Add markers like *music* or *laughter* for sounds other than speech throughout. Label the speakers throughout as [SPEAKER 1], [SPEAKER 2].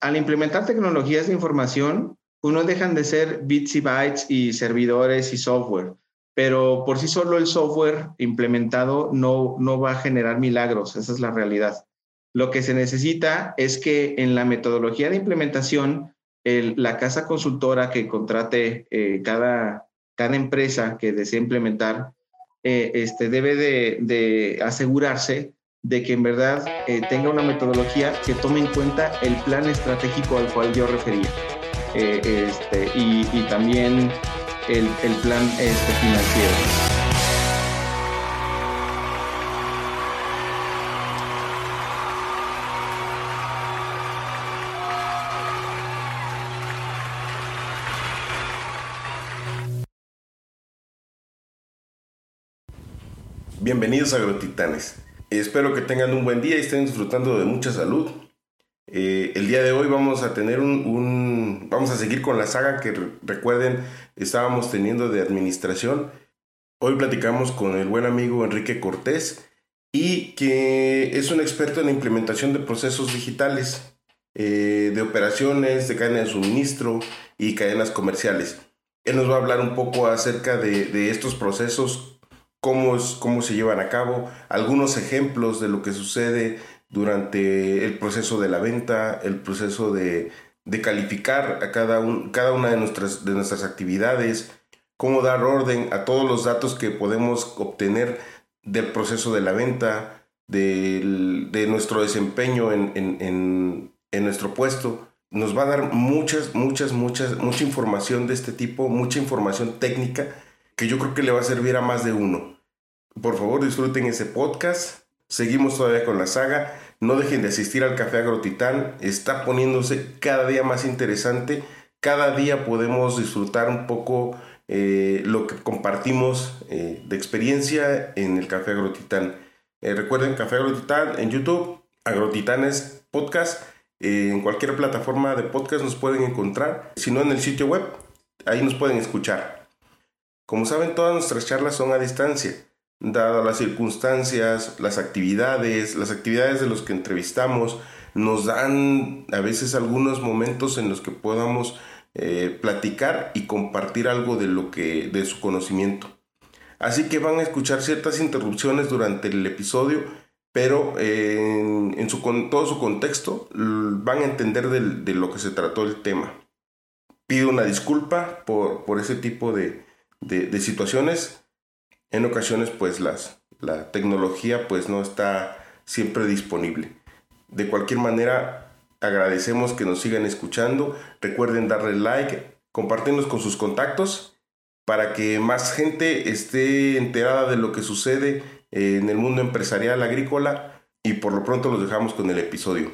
[SPEAKER 1] al implementar tecnologías de información, uno dejan de ser bits y bytes y servidores y software, pero por sí solo el software implementado no, no va a generar milagros, esa es la realidad. Lo que se necesita es que en la metodología de implementación, la casa consultora que contrate eh, cada, cada empresa que desea implementar, eh, este, debe de, asegurarse de que en verdad eh, tenga una metodología que tome en cuenta el plan estratégico al cual yo refería. este, y, también el, el plan este, financiero.
[SPEAKER 2] Bienvenidos a Agrotitanes. Espero que tengan un buen día y estén disfrutando de mucha salud. Eh, el día de hoy vamos a tener un, Vamos a seguir con la saga que recuerden estábamos teniendo de administración. Hoy platicamos con el buen amigo Enrique Cortés y que es un experto en la implementación de procesos digitales, eh, de operaciones, de cadena de suministro y cadenas comerciales. Él nos va a hablar un poco acerca de, de estos procesos cómo, es, cómo se llevan a cabo, algunos ejemplos de lo que sucede durante el proceso de la venta, el proceso de, de calificar a cada, un, cada una de nuestras, de nuestras actividades, cómo dar orden a todos los datos que podemos obtener del proceso de la venta, de nuestro desempeño en, en, en, nuestro puesto. Nos va a dar muchas, muchas, muchas, mucha información de este tipo, mucha información técnica que yo creo que le va a servir a más de uno. Por favor, disfruten ese podcast. Seguimos todavía con la saga. No dejen de asistir al Café Agrotitán. Está poniéndose cada día más interesante. Cada día podemos disfrutar un poco eh, lo que compartimos eh, de experiencia en el Café Agrotitán. Eh, recuerden, Café Agrotitán en YouTube, Agrotitanes Podcast. en cualquier plataforma de podcast nos pueden encontrar. Si no, en el sitio web, ahí nos pueden escuchar. Como saben, todas nuestras charlas son a distancia dadas las circunstancias, las actividades, las actividades de los que entrevistamos, nos dan a veces algunos momentos en los que podamos eh, platicar y compartir algo de lo que de su conocimiento. Así que van a escuchar ciertas interrupciones durante el episodio, pero en, su, todo su contexto van a entender de, lo que se trató el tema. Pido una disculpa por, por ese tipo de, de situaciones en ocasiones pues las, la tecnología pues no está siempre disponible. De cualquier manera, agradecemos que nos sigan escuchando. Recuerden darle like, compartirnos con sus contactos para que más gente esté enterada de lo que sucede en el mundo empresarial agrícola y por lo pronto los dejamos con el episodio.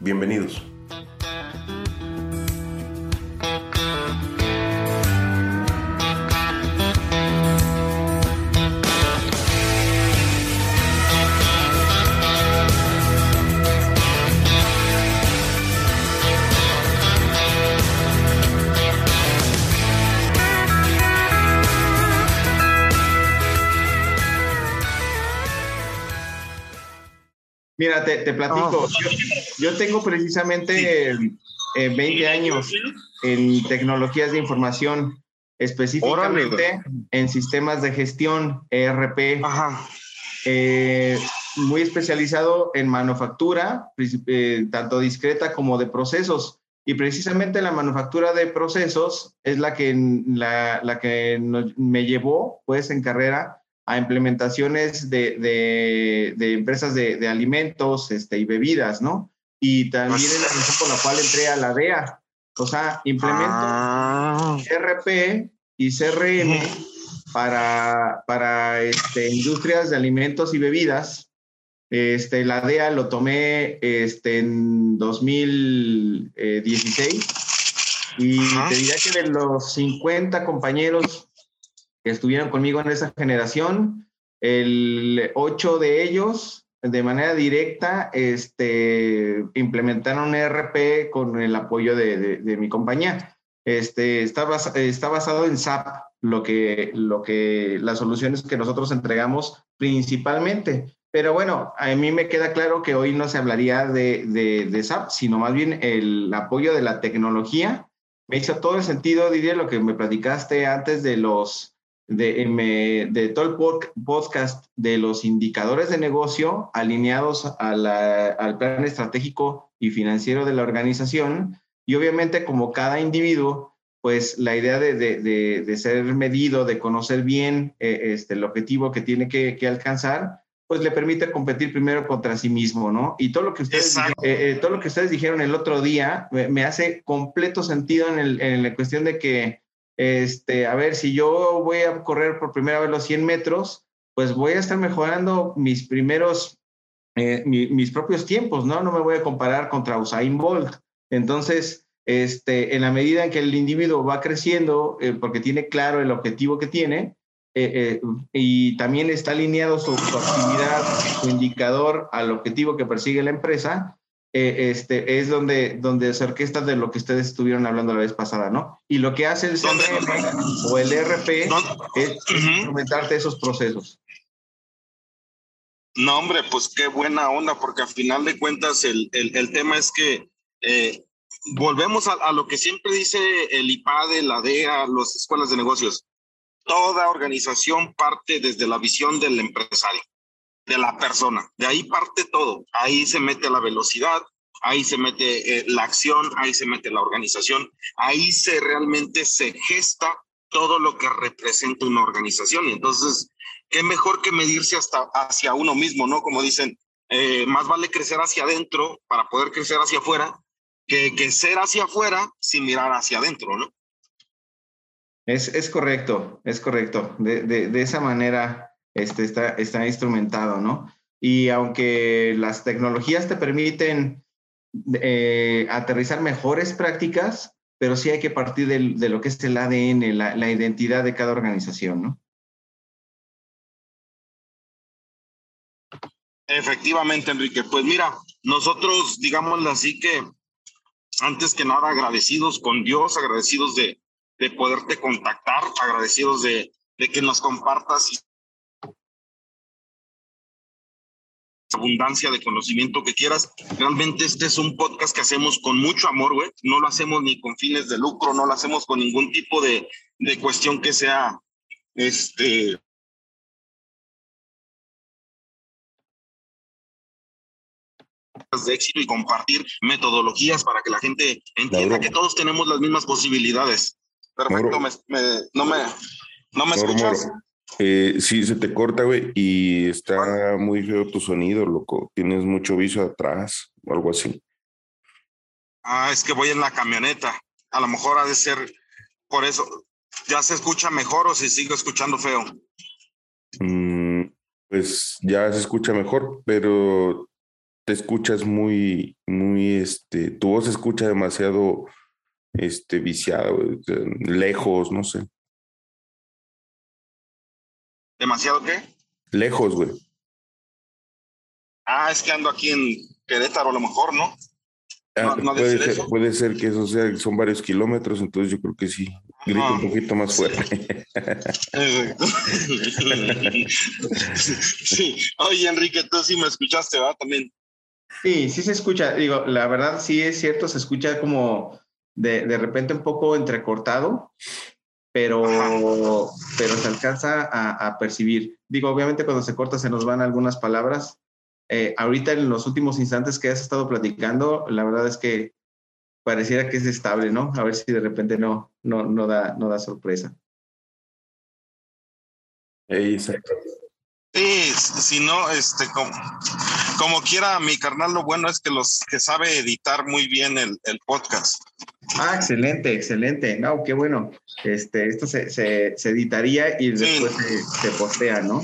[SPEAKER 2] Bienvenidos.
[SPEAKER 1] Mira, te, platico. Oh. Yo, tengo precisamente 20 eh, años en tecnologías de información, específicamente en sistemas de gestión, ERP. Eh, muy especializado en manufactura, eh, tanto discreta como de procesos. Y precisamente la manufactura de procesos es la que, la, la que me llevó, pues, en carrera a implementaciones de, de, empresas de, alimentos este, y bebidas, ¿no? Y también es la razón por la cual entré a la DEA. O sea, implemento ah. RP y CRM para, para este, industrias de alimentos y bebidas. Este, la DEA lo tomé este, en 2016 y te diría que de los 50 compañeros estuvieron conmigo en esa generación. El ocho de ellos, de manera directa, este, implementaron ERP con el apoyo de, de, mi compañía. Este, está, está basado en SAP, lo que, lo que, las soluciones que nosotros entregamos principalmente. Pero bueno, a mí me queda claro que hoy no se hablaría de, de, SAP, sino más bien el apoyo de la tecnología. Me hizo todo el sentido, diría, lo que me platicaste antes de los, de, de todo el podcast de los indicadores de negocio alineados al plan estratégico y financiero de la organización. Y obviamente como cada individuo, pues la idea de, de, de ser medido, de conocer bien eh, este, el objetivo que tiene que, que alcanzar, pues le permite competir primero contra sí mismo, ¿no? Y todo lo que ustedes, eh, eh, todo lo que ustedes dijeron el otro día me, hace completo sentido en, el, en, la cuestión de que, este, a ver, si yo voy a correr por primera vez los 100 metros, pues voy a estar mejorando mis primeros, eh, mis propios tiempos, ¿no? No me voy a comparar contra Usain Bolt. Entonces, este, en la medida en que el individuo va creciendo, porque tiene claro el objetivo que tiene, eh, eh, y también está alineado su, actividad, su indicador al objetivo que persigue la empresa, eh, este, es donde, donde se orquesta de lo que ustedes estuvieron hablando la vez pasada, ¿no? Y lo que hace el CRM o el ERP es, instrumentarte esos procesos.
[SPEAKER 3] No, hombre, pues qué buena onda, porque al final de cuentas el, el, el tema es que volvemos a, a, lo que siempre dice el IPADE, la DEA, las escuelas de negocios. Toda organización parte desde la visión del empresario, de la persona. De ahí parte todo. Ahí se mete la velocidad, ahí se mete eh, la acción, ahí se mete la organización, ahí se realmente se gesta todo lo que representa una organización. Y entonces, qué mejor que medirse hasta hacia uno mismo, ¿no? Como dicen, eh, más vale crecer hacia adentro para poder crecer hacia afuera que, que ser hacia afuera sin mirar hacia adentro, ¿no?
[SPEAKER 1] Es, es correcto, es correcto. De, de, de, esa manera este, está, está instrumentado, ¿no? Y aunque las tecnologías te permiten eh, aterrizar mejores prácticas, pero sí hay que partir de, de lo que es el ADN, la, la, identidad de cada organización, ¿no?
[SPEAKER 3] Efectivamente, Enrique. Pues mira, nosotros, digámoslo así, que antes que nada agradecidos con Dios, agradecidos de, de poderte contactar, agradecidos de, de que nos compartas abundancia de conocimiento que quieras. Realmente este es un podcast que hacemos con mucho amor, güey. No lo hacemos ni con fines de lucro, no lo hacemos con ningún tipo de, de cuestión que sea, este, de éxito y compartir metodologías para que la gente entienda que todos tenemos las mismas posibilidades. Perfecto, me, no me, no me escuchas.
[SPEAKER 4] Eh, sí, se te corta, güey, y está muy feo tu sonido, loco. Tienes mucho viso atrás o algo así.
[SPEAKER 3] Ah, es que voy en la camioneta. A lo mejor ha de ser por eso. ¿Ya se escucha mejor o se sigue escuchando feo?
[SPEAKER 4] Mm, pues ya se escucha mejor, pero te escuchas muy, muy, este, tu voz se escucha demasiado este, viciado, lejos, no sé.
[SPEAKER 3] ¿Demasiado qué?
[SPEAKER 4] Lejos, güey.
[SPEAKER 3] Ah, es que ando aquí en Querétaro a lo mejor, ¿no?
[SPEAKER 4] Ah, puede, ser, puede, ser, que eso sea, son varios kilómetros, entonces yo creo que sí. Grita un poquito más fuerte. *laughs*
[SPEAKER 3] sí. Oye, Enrique, tú sí me escuchaste, ¿va? También.
[SPEAKER 1] Sí, sí se escucha. Digo, la verdad sí es cierto, se escucha como de, de repente un poco entrecortado, pero, pero se alcanza a, a, percibir. Digo, obviamente cuando se corta se nos van algunas palabras. Eh, ahorita en los últimos instantes que has estado platicando, la verdad es que pareciera que es estable, ¿no? A ver si de repente no, no, no, da, no da sorpresa.
[SPEAKER 4] Exacto.
[SPEAKER 3] Sí, si no, este, como, como, quiera, mi carnal, lo bueno es que los que sabe editar muy bien el, el podcast.
[SPEAKER 1] Ah, excelente, excelente. No, qué bueno. Este, esto se, se, se editaría y después sí. se, se, postea, ¿no?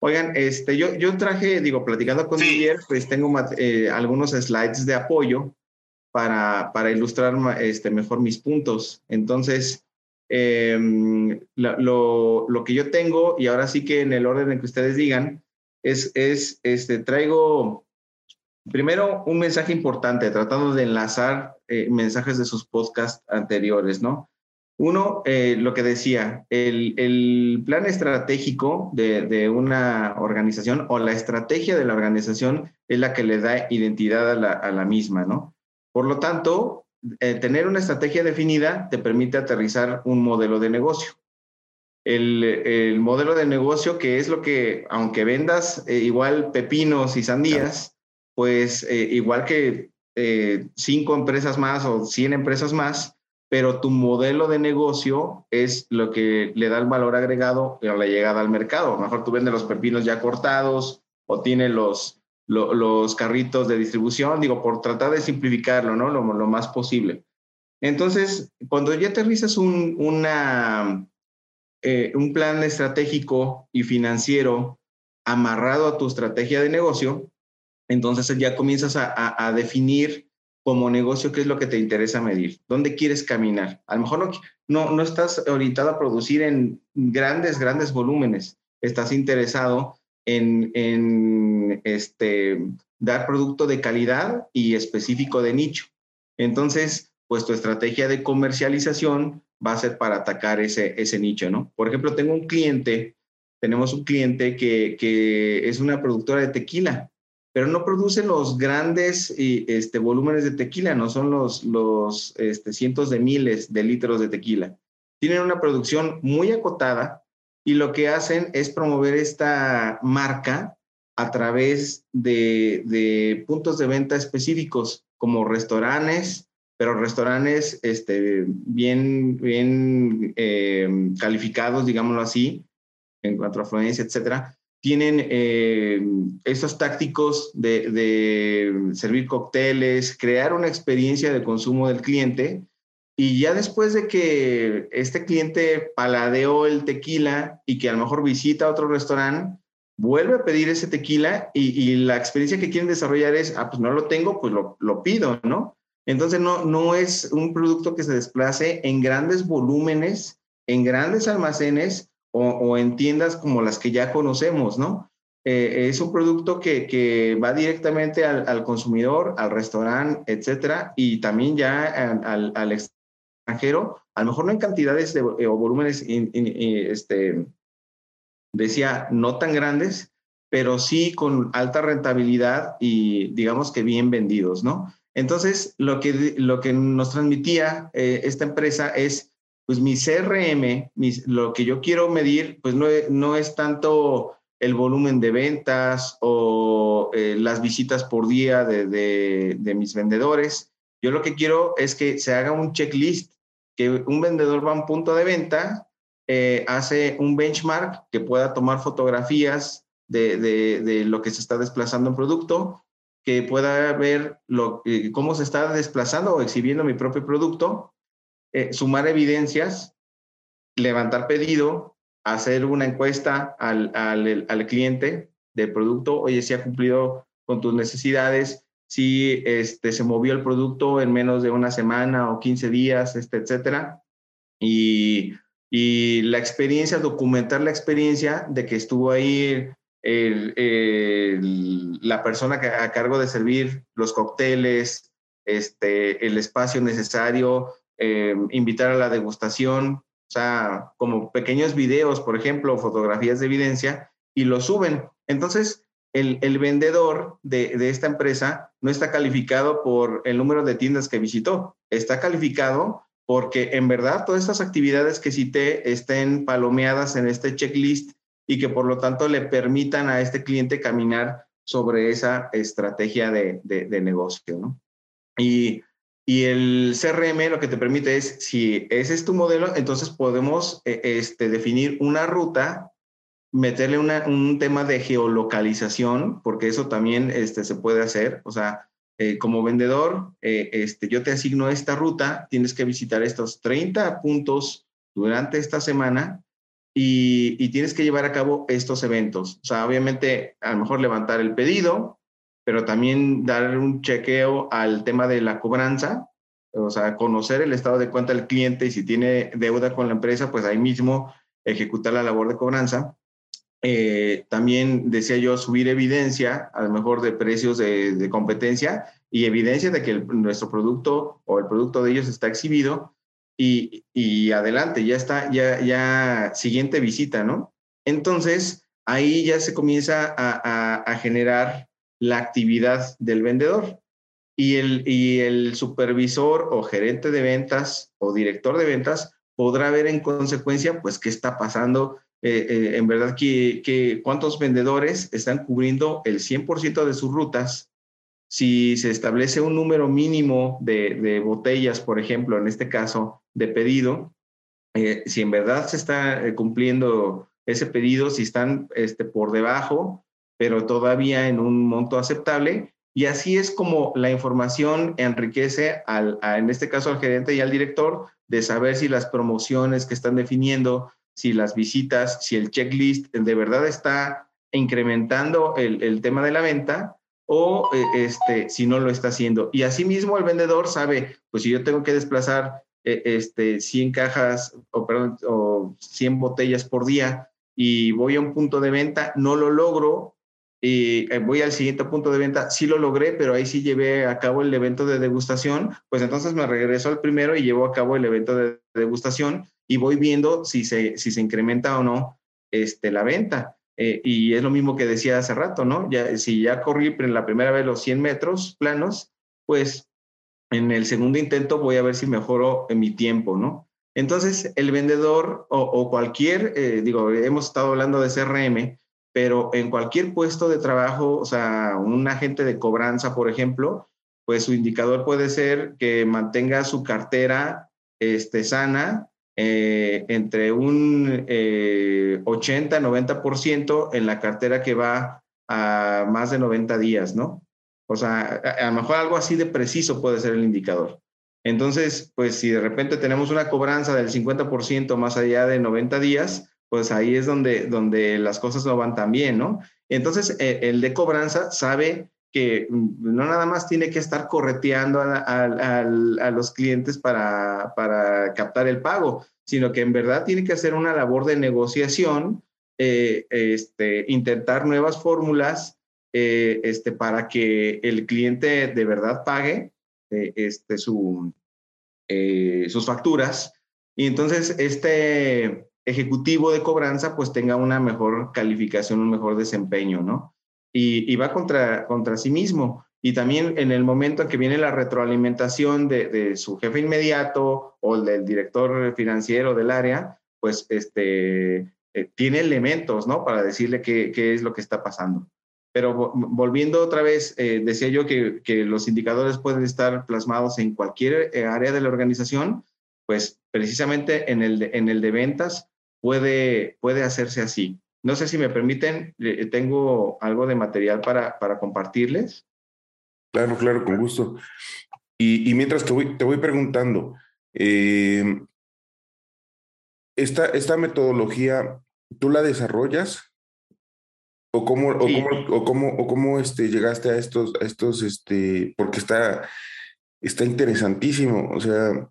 [SPEAKER 1] Oigan, este, yo, yo traje, digo, platicando con sí. pues tengo eh, algunos slides de apoyo para, para ilustrar este, mejor mis puntos. Entonces, eh, lo, lo, que yo tengo, y ahora sí que en el orden en que ustedes digan, es, es este, traigo primero un mensaje importante, tratando de enlazar eh, mensajes de sus podcasts anteriores, ¿no? Uno, eh, lo que decía, el, plan estratégico de, una organización o la estrategia de la organización es la que le da identidad a la, misma, ¿no? Por lo tanto, eh, tener una estrategia definida te permite aterrizar un modelo de negocio. El, modelo de negocio, que es lo que, aunque vendas eh, igual pepinos y sandías, pues igual que cinco empresas más o cien empresas más, pero tu modelo de negocio es lo que le da el valor agregado a la llegada al mercado. A lo mejor tú vendes los pepinos ya cortados o tienes los, los carritos de distribución, digo, por tratar de simplificarlo, ¿no? Lo, lo más posible. Entonces, cuando ya aterrizas un, una, eh, un plan estratégico y financiero amarrado a tu estrategia de negocio, entonces ya comienzas a, definir como negocio, ¿qué es lo que te interesa medir? ¿Dónde quieres caminar? A lo mejor no, no, estás orientado a producir en grandes, grandes volúmenes. Estás interesado en, en este, dar producto de calidad y específico de nicho. Entonces, pues tu estrategia de comercialización va a ser para atacar ese, ese nicho, ¿no? Por ejemplo, tengo un cliente, tenemos un cliente que, que es una productora de tequila pero no produce los grandes este, volúmenes de tequila, no son los, los este, cientos de miles de litros de tequila. Tienen una producción muy acotada y lo que hacen es promover esta marca a través de, puntos de venta específicos como restaurantes, pero restaurantes este, bien, bien eh, calificados, digámoslo así, en cuanto a afluencia, etcétera, tienen eh, estos tácticos de, servir cócteles, crear una experiencia de consumo del cliente. Y ya después de que este cliente paladeó el tequila y que a lo mejor visita otro restaurante, vuelve a pedir ese tequila y, la experiencia que quieren desarrollar es, ah, pues no lo tengo, pues lo, lo pido, ¿no? Entonces no, no es un producto que se desplace en grandes volúmenes, en grandes almacenes, o, en tiendas como las que ya conocemos, ¿no? Eh, es un producto que, que va directamente al, consumidor, al restaurante, etcétera, y también ya al, al, extranjero, a lo mejor no en cantidades de, o volúmenes, este, decía, no tan grandes, pero sí con alta rentabilidad y digamos que bien vendidos, ¿no? Entonces, lo que, lo que nos transmitía eh, esta empresa es pues mi CRM, lo que yo quiero medir, pues no, no es tanto el volumen de ventas o eh, las visitas por día de, mis vendedores. Yo lo que quiero es que se haga un checklist, que un vendedor va a un punto de venta, eh, hace un benchmark que pueda tomar fotografías de, lo que se está desplazando en producto, que pueda ver eh, cómo se está desplazando o exhibiendo mi propio producto eh, sumar evidencias, levantar pedido, hacer una encuesta al, al, al, cliente del producto, oye, si ha cumplido con tus necesidades, si este, se movió el producto en menos de una semana o 15 días, este, etcétera. Y, y la experiencia, documentar la experiencia de que estuvo ahí la persona a cargo de servir los cócteles, este, el espacio necesario, eh, invitar a la degustación, o sea, como pequeños videos, por ejemplo, fotografías de evidencia, y lo suben. Entonces, el, el vendedor de, de, esta empresa no está calificado por el número de tiendas que visitó, está calificado porque en verdad todas estas actividades que cité estén palomeadas en este checklist y que por lo tanto le permitan a este cliente caminar sobre esa estrategia de, de, negocio. Y y el CRM lo que te permite es, si ese es tu modelo, entonces podemos eh, este, definir una ruta, meterle un tema de geolocalización, porque eso también este, se puede hacer. O sea, eh, como vendedor, eh, este, yo te asigno esta ruta, tienes que visitar estos 30 puntos durante esta semana y, tienes que llevar a cabo estos eventos. O sea, obviamente, a lo mejor levantar el pedido, pero también dar un chequeo al tema de la cobranza, o sea, conocer el estado de cuenta del cliente y si tiene deuda con la empresa, pues ahí mismo ejecutar la labor de cobranza. Eh, también decía yo subir evidencia, a lo mejor de precios de, competencia y evidencia de que nuestro producto o el producto de ellos está exhibido y, adelante, ya está, ya, ya, siguiente visita, ¿no? Entonces, ahí ya se comienza a, generar la actividad del vendedor. Y el, y el supervisor o gerente de ventas o director de ventas podrá ver en consecuencia, pues, qué está pasando eh, eh, en verdad que, cuántos vendedores están cubriendo el 100% de sus rutas. Si se establece un número mínimo de, botellas, por ejemplo, en este caso, de pedido, eh, si en verdad se está cumpliendo ese pedido, si están este, por debajo, pero todavía en un monto aceptable, y así es como la información enriquece, al, en este caso al gerente y al director, de saber si las promociones que están definiendo si las visitas, si el checklist de verdad está incrementando el, tema de la venta o eh, este, si no lo está haciendo. Y asimismo el vendedor sabe, pues si yo tengo que desplazar eh, este, 100 cajas o, perdón, o 100 botellas por día y voy a un punto de venta, no lo logro, y eh, voy al siguiente punto de venta, sí lo logré, pero ahí sí llevé a cabo el evento de degustación, pues entonces me regreso al primero y llevo a cabo el evento de degustación y voy viendo si se, si se incrementa o no este, la venta. Eh, y es lo mismo que decía hace rato, ¿no? Ya, si ya corrí la primera vez los 100 metros planos, pues en el segundo intento voy a ver si mejoro en mi tiempo, ¿no? Entonces, el vendedor o, cualquier, eh, digo, hemos estado hablando de CRM, pero en cualquier puesto de trabajo, o sea, un agente de cobranza, por ejemplo, pues su indicador puede ser que mantenga su cartera este, sana, eh, entre un eh, 80-90% en la cartera que va a más de 90 días, ¿no? O sea, a, lo mejor algo así de preciso puede ser el indicador. Entonces, pues si de repente tenemos una cobranza del 50% más allá de 90 días, pues ahí es donde, donde las cosas no van tan bien, ¿no? Entonces, eh, el de cobranza sabe que no nada más tiene que estar correteando a, los clientes para, captar el pago, sino que en verdad tiene que hacer una labor de negociación, eh, este, intentar nuevas fórmulas eh, este, para que el cliente de verdad pague eh, este, su, sus facturas. Y entonces este ejecutivo de cobranza pues tenga una mejor calificación, un mejor desempeño, ¿no? Y, va contra, contra sí mismo. Y también en el momento en que viene la retroalimentación de, su jefe inmediato o del director financiero del área, pues este, eh, tiene elementos, ¿no? Para decirle qué, qué, es lo que está pasando. Pero volviendo otra vez, eh, decía yo que, que, los indicadores pueden estar plasmados en cualquier eh, área de la organización, pues precisamente en el de, en el de ventas puede, puede hacerse así. No sé si me permiten, tengo algo de material para, para compartirles.
[SPEAKER 4] Claro, claro, con gusto. Y, mientras te voy, te voy preguntando, eh, esta, esta metodología, ¿tú la desarrollas? ¿O cómo, o cómo, o cómo, o cómo este, llegaste a estos, estos, este, porque está, está interesantísimo. O sea,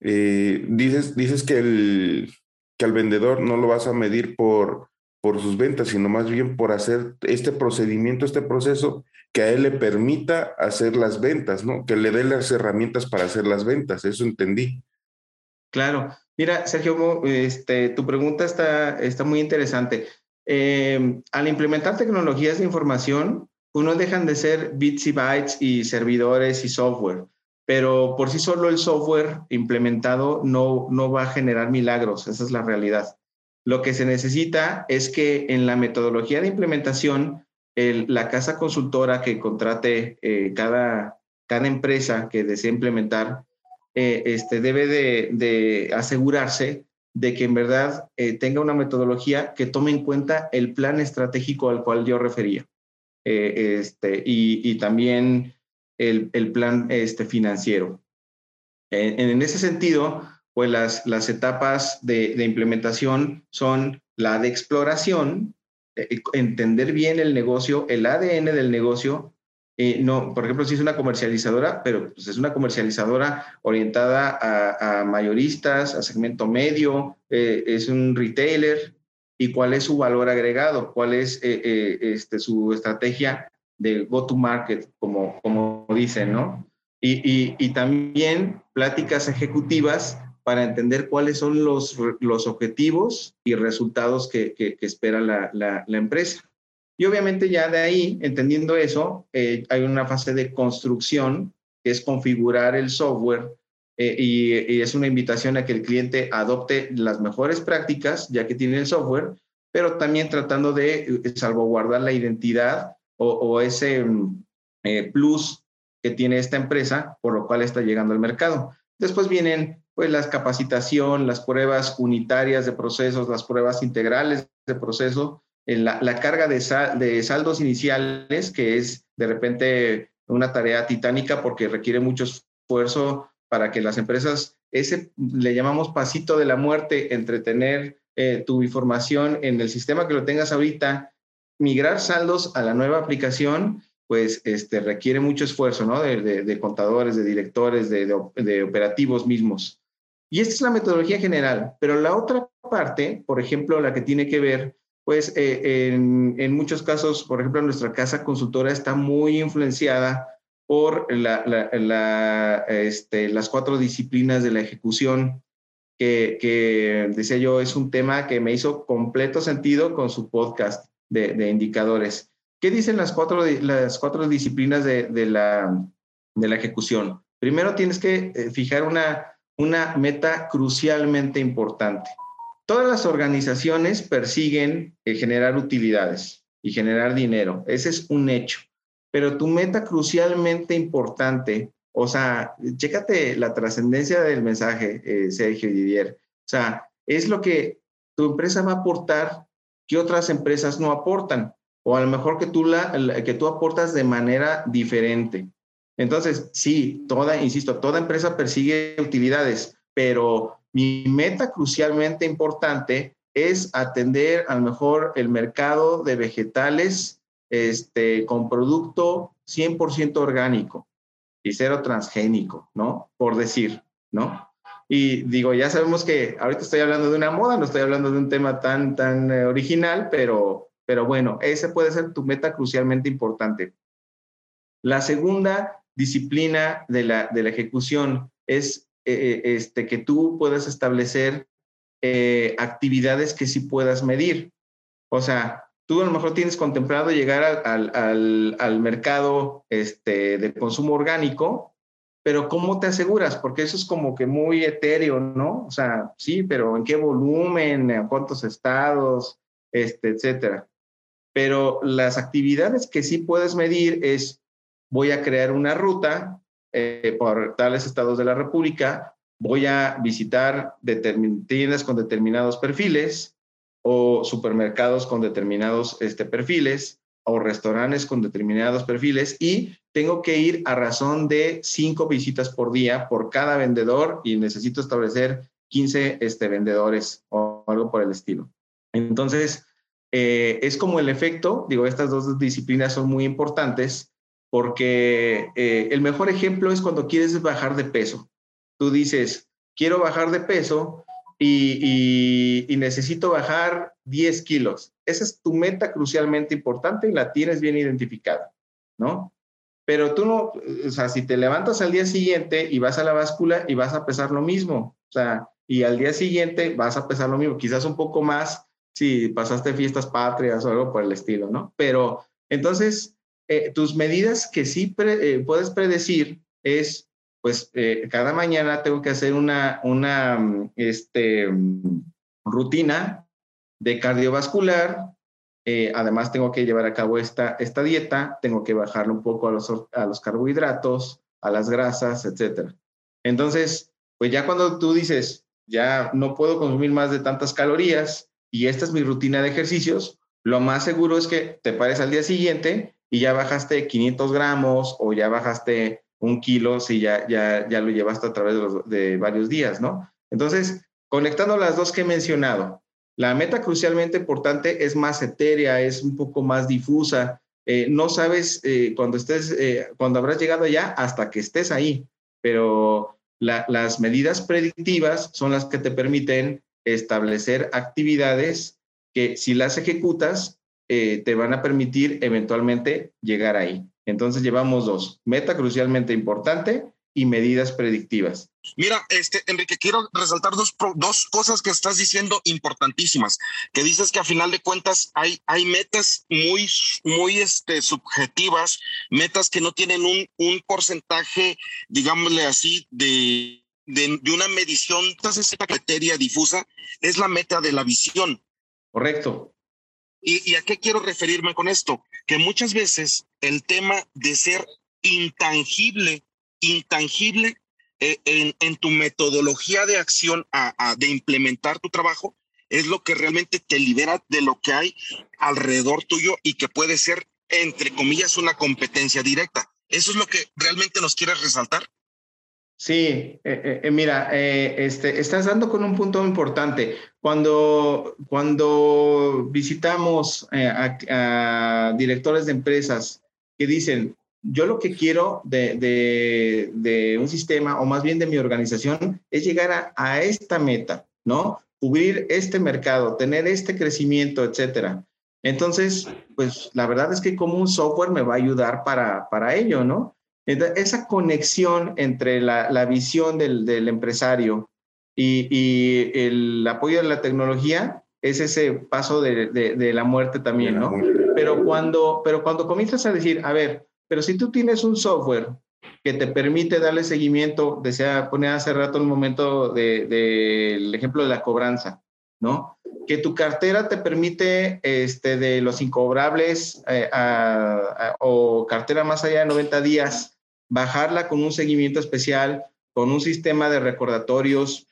[SPEAKER 4] eh, dices, dices que, el, que al vendedor no lo vas a medir por, por sus ventas, sino más bien por hacer este procedimiento, este proceso que a él le permita hacer las ventas, ¿no? Que le dé las herramientas para hacer las ventas, eso entendí.
[SPEAKER 1] Claro. Mira, Sergio, este, tu pregunta está, está muy interesante. Eh, al implementar tecnologías de información, uno dejan de ser bits y bytes y servidores y software, pero por sí solo el software implementado no, no va a generar milagros, esa es la realidad. Lo que se necesita es que en la metodología de implementación, la casa consultora que contrate eh, cada, cada empresa que desee implementar, eh, este, debe de, asegurarse de que en verdad eh, tenga una metodología que tome en cuenta el plan estratégico al cual yo refería. este, y, también el, plan este, financiero. en ese sentido, pues las, las etapas de, implementación son la de exploración, eh, entender bien el negocio, el ADN del negocio. Eh, no, por ejemplo, si es una comercializadora, pero pues, es una comercializadora orientada a, mayoristas, a segmento medio, eh, es un retailer, y cuál es su valor agregado, cuál es este, su estrategia de go-to-market, como, como dicen, ¿no? Y, y, también pláticas ejecutivas para entender cuáles son los, los objetivos y resultados que, que, espera la, la, empresa. Y obviamente ya de ahí, entendiendo eso, eh, hay una fase de construcción, que es configurar el software eh, y, es una invitación a que el cliente adopte las mejores prácticas, ya que tiene el software, pero también tratando de eh, salvaguardar la identidad o, ese mm, plus que tiene esta empresa, por lo cual está llegando al mercado. Después vienen pues la capacitación, las pruebas unitarias de procesos, las pruebas integrales de proceso, la, carga de, de saldos iniciales, que es de repente una tarea titánica porque requiere mucho esfuerzo para que las empresas, ese le llamamos pasito de la muerte entre tener eh, tu información en el sistema que lo tengas ahorita, migrar saldos a la nueva aplicación, pues este, requiere mucho esfuerzo, ¿no? De, de, contadores, de directores, de, de, operativos mismos. Y esta es la metodología general, pero la otra parte, por ejemplo, la que tiene que ver, pues eh, en, muchos casos, por ejemplo, nuestra casa consultora está muy influenciada por la, este, las cuatro disciplinas de la ejecución, que, que, decía yo, es un tema que me hizo completo sentido con su podcast de, indicadores. ¿Qué dicen las cuatro, las cuatro disciplinas de, de, la, de la ejecución? Primero tienes que eh, fijar una una meta crucialmente importante. Todas las organizaciones persiguen eh, generar utilidades y generar dinero. Ese es un hecho. Pero tu meta crucialmente importante, o sea, chécate la trascendencia del mensaje, eh, Sergio Didier. O sea, es lo que tu empresa va a aportar que otras empresas no aportan. O a lo mejor que tú, la, que tú aportas de manera diferente. Entonces, sí, toda, insisto, toda empresa persigue utilidades, pero mi meta crucialmente importante es atender a lo mejor el mercado de vegetales este, con producto 100% orgánico y cero transgénico, ¿no? Por decir, ¿no? Y digo, ya sabemos que ahorita estoy hablando de una moda, no estoy hablando de un tema tan, tan eh, original, pero, pero bueno, ese puede ser tu meta crucialmente importante. La segunda disciplina de la, de la ejecución es eh, eh, este, que tú puedas establecer eh, actividades que sí puedas medir. O sea, tú a lo mejor tienes contemplado llegar al, al, al, mercado este, de consumo orgánico, pero ¿cómo te aseguras? Porque eso es como que muy etéreo, ¿no? O sea, sí, pero ¿en qué volumen? ¿En cuántos estados? Este, etcétera. Pero las actividades que sí puedes medir es voy a crear una ruta eh, por tales estados de la República, voy a visitar tiendas con determinados perfiles o supermercados con determinados este, perfiles o restaurantes con determinados perfiles y tengo que ir a razón de cinco visitas por día por cada vendedor y necesito establecer 15 este, vendedores o algo por el estilo. Entonces, eh, es como el efecto, digo, estas dos disciplinas son muy importantes porque eh, el mejor ejemplo es cuando quieres bajar de peso. Tú dices, quiero bajar de peso y, necesito bajar 10 kilos. Esa es tu meta crucialmente importante y la tienes bien identificada, ¿no? Pero tú no, o sea, si te levantas al día siguiente y vas a la báscula y vas a pesar lo mismo, o sea, y al día siguiente vas a pesar lo mismo, quizás un poco más si pasaste fiestas patrias o algo por el estilo, ¿no? Pero entonces, eh, tus medidas que sí eh, puedes predecir es, pues, eh, cada mañana tengo que hacer una, una mm, este, mm, rutina de cardiovascular. además, tengo que llevar a cabo esta, esta dieta, tengo que bajarle un poco a los, a los carbohidratos, a las grasas, etcétera. Entonces, pues ya cuando tú dices, ya no puedo consumir más de tantas calorías y esta es mi rutina de ejercicios, lo más seguro es que te pares al día siguiente y ya bajaste 500 gramos o ya bajaste un kilo si ya, ya, ya lo llevaste a través de, varios días, ¿no? Entonces, conectando las dos que he mencionado, la meta crucialmente importante es más etérea, es un poco más difusa. Eh, no sabes eh, cuando estés, eh, cuando habrás llegado allá hasta que estés ahí, pero las medidas predictivas son las que te permiten establecer actividades que si las ejecutas eh, te van a permitir eventualmente llegar ahí. Entonces llevamos dos, meta crucialmente importante y medidas predictivas.
[SPEAKER 3] Mira, este, Enrique, quiero resaltar dos, dos cosas que estás diciendo importantísimas, que dices que a final de cuentas hay, hay metas muy, muy este, subjetivas, metas que no tienen un, un porcentaje, digámosle así, de, de, de una medición, entonces esa criteria difusa es la meta de la visión.
[SPEAKER 1] Correcto.
[SPEAKER 3] ¿Y, ¿Y a qué quiero referirme con esto? Que muchas veces el tema de ser intangible, intangible eh, en, en, tu metodología de acción a, a, de implementar tu trabajo es lo que realmente te libera de lo que hay alrededor tuyo y que puede ser, entre comillas, una competencia directa. ¿Eso es lo que realmente nos quieres resaltar?
[SPEAKER 1] Sí, eh, eh, eh mira, este, estás dando con un punto importante. Cuando, cuando visitamos a, directores de empresas que dicen, yo lo que quiero de, de, de, un sistema, o más bien de mi organización, es llegar a, a, esta meta, ¿no? Cubrir este mercado, tener este crecimiento, etcétera. Entonces, pues la verdad es que como un software me va a ayudar para, para ello, ¿no? Esa conexión entre la, la visión del, del empresario y, y, el apoyo de la tecnología es ese paso de, de, de la muerte también, ¿no? Pero cuando, pero cuando comienzas a decir, a ver, pero si tú tienes un software que te permite darle seguimiento, desea poner hace rato el momento del de, de, ejemplo de la cobranza, ¿no? Que tu cartera te permite, este, de los incobrables eh, a, a, o cartera más allá de 90 días, bajarla con un seguimiento especial, con un sistema de recordatorios,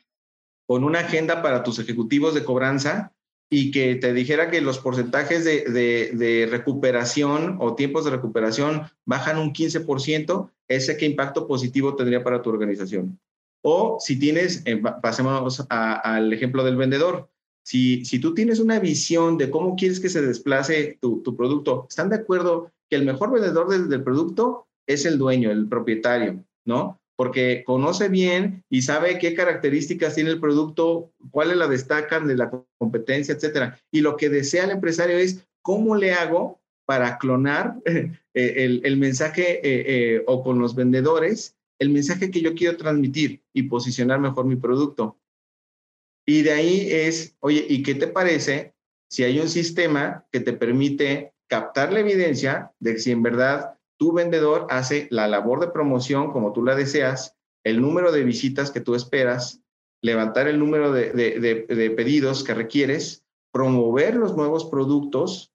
[SPEAKER 1] con una agenda para tus ejecutivos de cobranza y que te dijera que los porcentajes de, de, recuperación o tiempos de recuperación bajan un 15%, ese qué impacto positivo tendría para tu organización. O si tienes, eh, pasemos al ejemplo del vendedor. Si, si tú tienes una visión de cómo quieres que se desplace tu, tu producto, ¿están de acuerdo que el mejor vendedor del, del producto es el dueño, el propietario, ¿no? Porque conoce bien y sabe qué características tiene el producto, cuáles la destacan de la competencia, etcétera. Y lo que desea el empresario es cómo le hago para clonar *laughs* eh, el, el, mensaje eh, eh, o con los vendedores el mensaje que yo quiero transmitir y posicionar mejor mi producto. Y de ahí es, oye, ¿y qué te parece si hay un sistema que te permite captar la evidencia de si en verdad tu vendedor hace la labor de promoción como tú la deseas, el número de visitas que tú esperas, levantar el número de, de, de, de pedidos que requieres, promover los nuevos productos,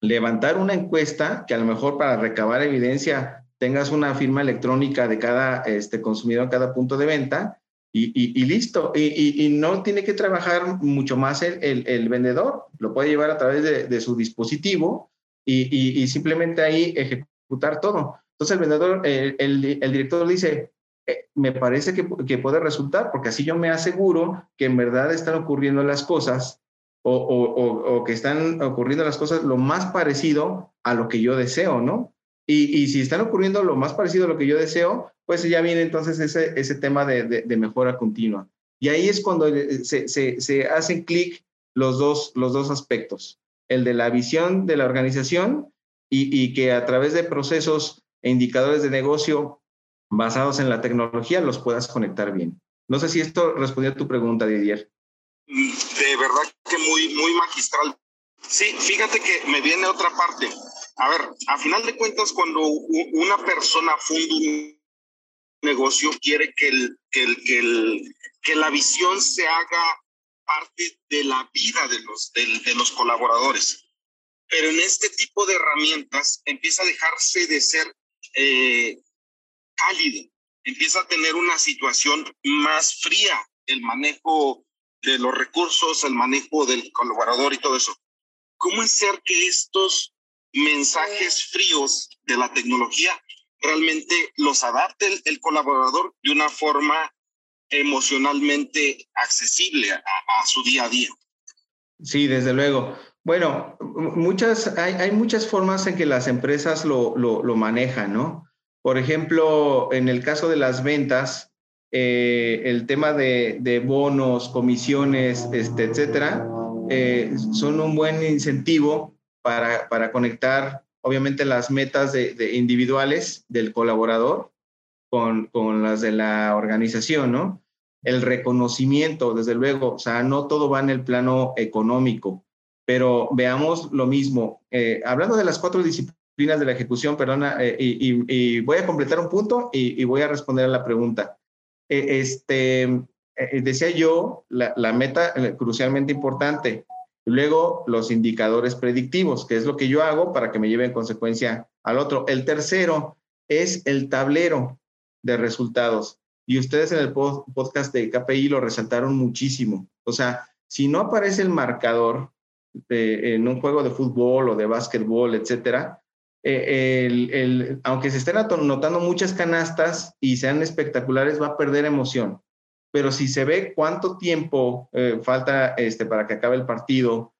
[SPEAKER 1] levantar una encuesta que a lo mejor para recabar evidencia tengas una firma electrónica de cada este, consumidor cada punto de venta y, y, listo. Y, no tiene que trabajar mucho más el, el, el vendedor, lo puede llevar a través de, su dispositivo y, simplemente ahí ejecutar ejecutar todo. Entonces el vendedor, el, el, director dice, eh, me parece que, que, puede resultar, porque así yo me aseguro que en verdad están ocurriendo las cosas o, o, o, que están ocurriendo las cosas lo más parecido a lo que yo deseo, ¿no? Y, y, si están ocurriendo lo más parecido a lo que yo deseo, pues ya viene entonces ese, ese tema de, de, de mejora continua. Y ahí es cuando se, se, se hacen clic los dos, los dos aspectos, el de la visión de la organización y, que a través de procesos e indicadores de negocio basados en la tecnología los puedas conectar bien. No sé si esto respondió a tu pregunta, Didier.
[SPEAKER 3] De verdad que muy, muy magistral. Sí, fíjate que me viene otra parte. A ver, a final de cuentas, cuando una persona funda un negocio, quiere que, el, que, el, que, el, que la visión se haga parte de la vida de los, de los colaboradores pero en este tipo de herramientas empieza a dejarse de ser eh, cálido, empieza a tener una situación más fría, el manejo de los recursos, el manejo del colaborador y todo eso. ¿Cómo hacer que estos mensajes fríos de la tecnología realmente los adapte el, colaborador de una forma emocionalmente accesible a, su día a día?
[SPEAKER 1] Sí, desde luego. Bueno, muchas, hay, hay, muchas formas en que las empresas lo, lo, manejan, ¿no? Por ejemplo, en el caso de las ventas, eh, el tema de, de, bonos, comisiones, este, etcétera, eh, son un buen incentivo para, para conectar, obviamente, las metas de, de individuales del colaborador con, con las de la organización, ¿no? El reconocimiento, desde luego, o sea, no todo va en el plano económico, pero veamos lo mismo. Eh, hablando de las cuatro disciplinas de la ejecución, perdona, eh, y, voy a completar un punto y, voy a responder a la pregunta. Eh, este, decía yo, la, la meta crucialmente importante, luego los indicadores predictivos, que es lo que yo hago para que me lleve en consecuencia al otro. El tercero es el tablero de resultados. Y ustedes en el podcast de KPI lo resaltaron muchísimo. O sea, si no aparece el marcador en un juego de fútbol o de básquetbol, etcétera, eh, el, aunque se estén anotando muchas canastas y sean espectaculares, va a perder emoción. Pero si se ve cuánto tiempo eh, falta este, para que acabe el partido,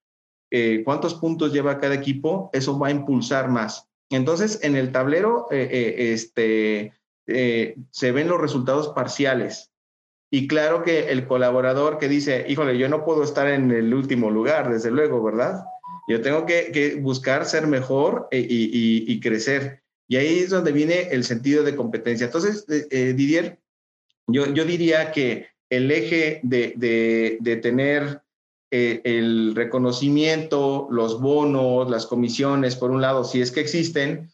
[SPEAKER 1] eh, cuántos puntos lleva cada equipo, eso va a impulsar más. Entonces, en el tablero este, se ven los resultados parciales. Y claro que el colaborador que dice, híjole, yo no puedo estar en el último lugar, desde luego, ¿verdad? Yo tengo que, buscar ser mejor e, y, crecer. Y ahí es donde viene el sentido de competencia. Entonces, eh, eh, Didier, yo, yo, diría que el eje de, de, tener eh, el reconocimiento, los bonos, las comisiones, por un lado, si es que existen,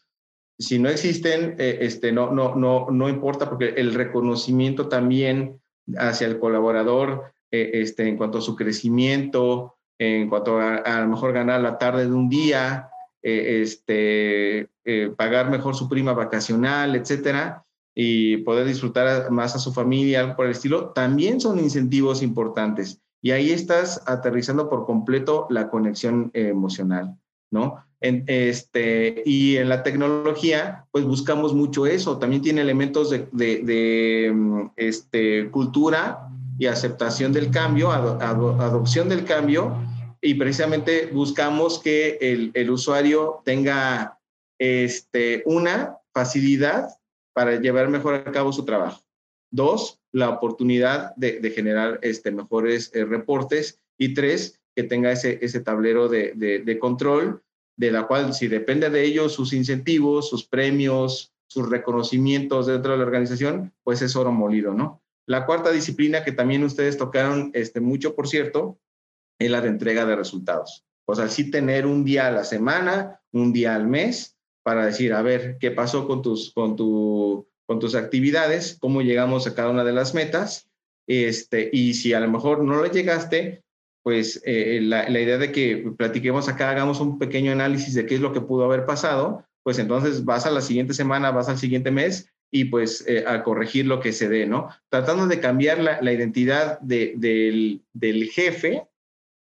[SPEAKER 1] si no existen, este, no, no, no, no importa porque el reconocimiento también hacia el colaborador este, en cuanto a su crecimiento, en cuanto a, a, lo mejor ganar la tarde de un día, eh, este, eh, pagar mejor su prima vacacional, etcétera, y poder disfrutar más a su familia, algo por el estilo, también son incentivos importantes. Y ahí estás aterrizando por completo la conexión emocional, ¿no? En, este, y en la tecnología, pues buscamos mucho eso. También tiene elementos de, de, mm, este, cultura y aceptación del cambio, adopción del cambio, y precisamente buscamos que el, el usuario tenga este, una facilidad para llevar mejor a cabo su trabajo. Dos, la oportunidad de, de generar este, mejores eh, reportes. Y tres, que tenga ese, ese tablero de, de, control, de la cual si depende de ellos sus incentivos, sus premios, sus reconocimientos dentro de la organización, pues es oro molido, ¿no? La cuarta disciplina que también ustedes tocaron este, mucho, por cierto, es la de entrega de resultados. O sea, sí tener un día a la semana, un día al mes, para decir, a ver, ¿qué pasó con tus, con tu, con tus actividades? ¿Cómo llegamos a cada una de las metas? Este, y si a lo mejor no le llegaste, pues eh, la, idea de que platiquemos acá, hagamos un pequeño análisis de qué es lo que pudo haber pasado, pues entonces vas a la siguiente semana, vas al siguiente mes y pues eh, a corregir lo que se dé, ¿no? Tratando de cambiar la, identidad de, del, del, jefe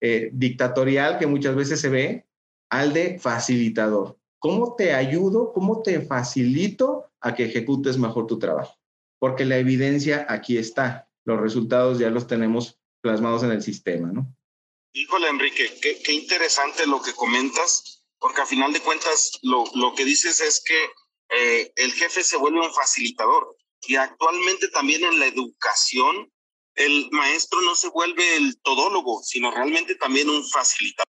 [SPEAKER 1] eh, dictatorial que muchas veces se ve al de facilitador. ¿Cómo te ayudo? ¿Cómo te facilito a que ejecutes mejor tu trabajo? Porque la evidencia aquí está, los resultados ya los tenemos plasmados en el sistema, ¿no?
[SPEAKER 3] Híjole, Enrique, qué, interesante lo que comentas, porque a final de cuentas lo, lo que dices es que eh, el jefe se vuelve un facilitador. Y actualmente también en la educación, el maestro no se vuelve el todólogo, sino realmente también un facilitador.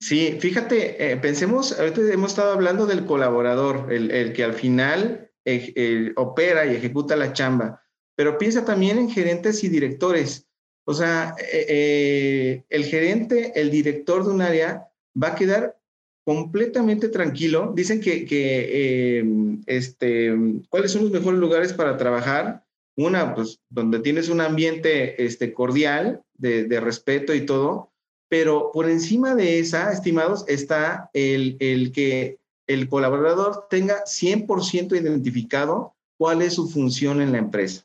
[SPEAKER 1] Sí, fíjate, eh, pensemos, ahorita hemos estado hablando del colaborador, el, que al final eh, opera y ejecuta la chamba, pero piensa también en gerentes y directores. O sea, el gerente, el director de un área va a quedar completamente tranquilo. Dicen que, em, este, ¿cuáles son los mejores lugares para trabajar? Una, pues donde tienes un ambiente este, cordial, de, de respeto y todo, pero por encima de esa, estimados, está el, el que el colaborador tenga 100% identificado cuál es su función en la empresa.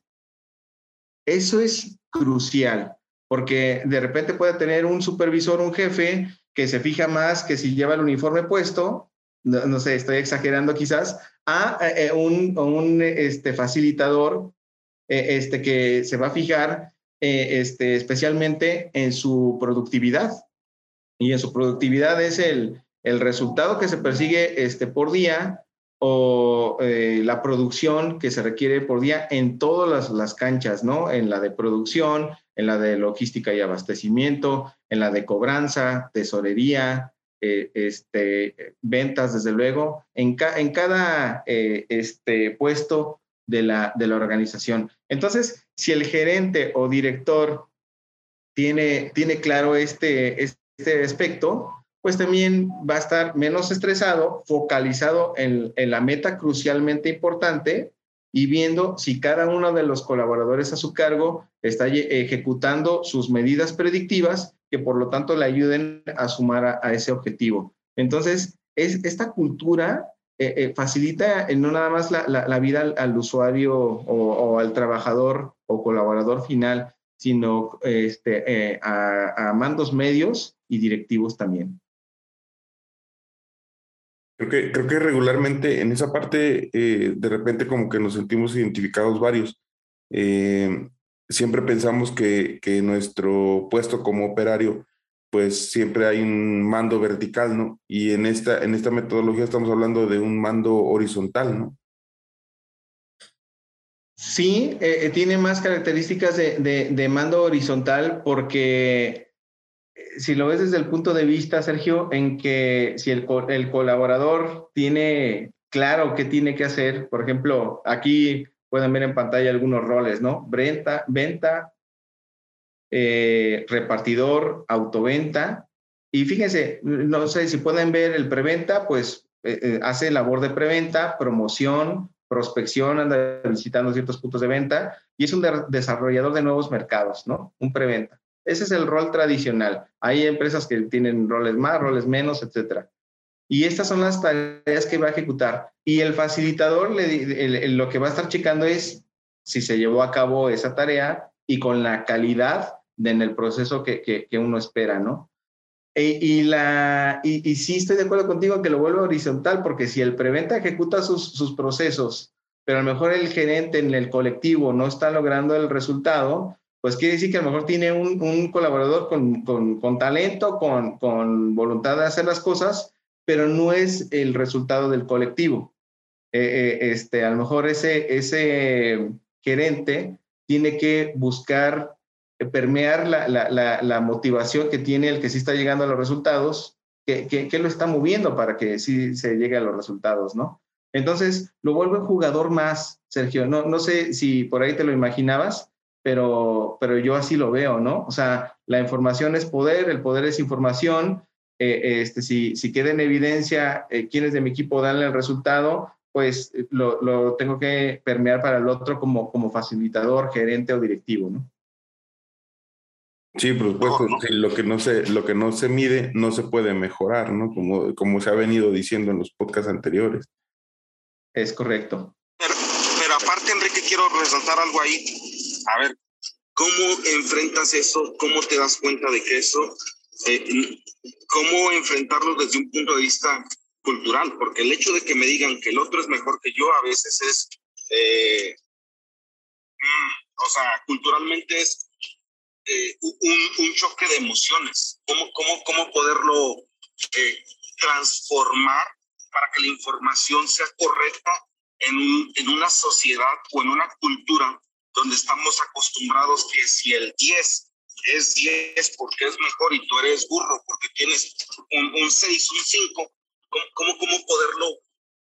[SPEAKER 1] Eso es crucial, porque de repente puede tener un supervisor, un jefe, que se fija más que si lleva el uniforme puesto, no, sé, estoy exagerando quizás, a, eh, un, un, este, facilitador eh, este, que se va a fijar eh, este, especialmente en su productividad. Y en su productividad es el, el resultado que se persigue este, por día o la producción que se requiere por día en todas las, las, canchas, ¿no? En la de producción, en la de logística y abastecimiento, en la de cobranza, tesorería, eh, este, ventas, desde luego. En, en cada eh, este, puesto de la, de la organización. Entonces, si el gerente o director tiene, tiene claro este, este aspecto, pues también va a estar menos estresado, focalizado en, en la meta crucialmente importante y viendo si cada uno de los colaboradores a su cargo está ejecutando sus medidas predictivas que por lo tanto le ayuden a sumar a, ese objetivo. Entonces, es, esta cultura eh, eh, facilita no nada más la, vida al, usuario o, al trabajador o colaborador final, sino este, eh, a mandos medios y directivos también.
[SPEAKER 4] Creo que, creo que regularmente en esa parte, eh, de repente como que nos sentimos identificados varios. Eh, siempre pensamos que, que nuestro puesto como operario, pues siempre hay un mando vertical, ¿no? Y en esta, en esta metodología estamos hablando de un mando horizontal, ¿no?
[SPEAKER 1] Sí, eh, tiene más características de, de, de, mando horizontal porque si lo ves desde el punto de vista, Sergio, en que si el, el colaborador tiene claro qué tiene que hacer, por ejemplo, aquí pueden ver en pantalla algunos roles, ¿no? Venta, venta eh, repartidor, autoventa. Y fíjense, no sé si pueden ver el preventa, pues eh, eh, hace labor de preventa, promoción, prospección, anda visitando ciertos puntos de venta y es un desarrollador de nuevos mercados, ¿no? Un preventa. Ese es el rol tradicional. Hay empresas que tienen roles más, roles menos, etcétera. Y estas son las tareas que va a ejecutar. Y el facilitador lo que va a estar checando es si se llevó a cabo esa tarea y con la calidad en el proceso que, que, uno espera, ¿no? E, y, la, y, sí estoy de acuerdo contigo que lo vuelve horizontal, porque si el preventa ejecuta sus, sus procesos, pero a lo mejor el gerente en el colectivo no está logrando el resultado, pues quiere decir que a lo mejor tiene un, colaborador con, talento, con, voluntad de hacer las cosas, pero no es el resultado del colectivo. Eh, eh, este, a lo mejor ese, ese gerente tiene que buscar eh, permear la, motivación que tiene el que sí está llegando a los resultados, que, lo está moviendo para que sí se llegue a los resultados, ¿no? Entonces, lo vuelve un jugador más, Sergio. No, no sé si por ahí te lo imaginabas, pero, pero yo así lo veo, ¿no? O sea, la información es poder, el poder es información. Eh, este, si, si queda en evidencia eh, quiénes de mi equipo dan el resultado, pues eh, lo, lo, tengo que permear para el otro como, como facilitador, gerente o directivo, ¿no?
[SPEAKER 4] Sí, por supuesto, lo, que no se, lo que no se mide no se puede mejorar, ¿no? Como, como se ha venido diciendo en los podcasts anteriores.
[SPEAKER 1] Es correcto.
[SPEAKER 3] Pero, pero aparte, Enrique, quiero resaltar algo ahí a ver, ¿cómo enfrentas eso? ¿Cómo te das cuenta de que eso? Eh, ¿Cómo enfrentarlo desde un punto de vista cultural? Porque el hecho de que me digan que el otro es mejor que yo a veces es, eh, mm, o sea, culturalmente es eh, un, un, choque de emociones. ¿Cómo, cómo, cómo poderlo transformar para que la información sea correcta en, un, en una sociedad o en una cultura donde estamos acostumbrados que si el 10 es 10 porque es mejor y tú eres burro porque tienes un, un 6, un 5, ¿cómo, cómo, poderlo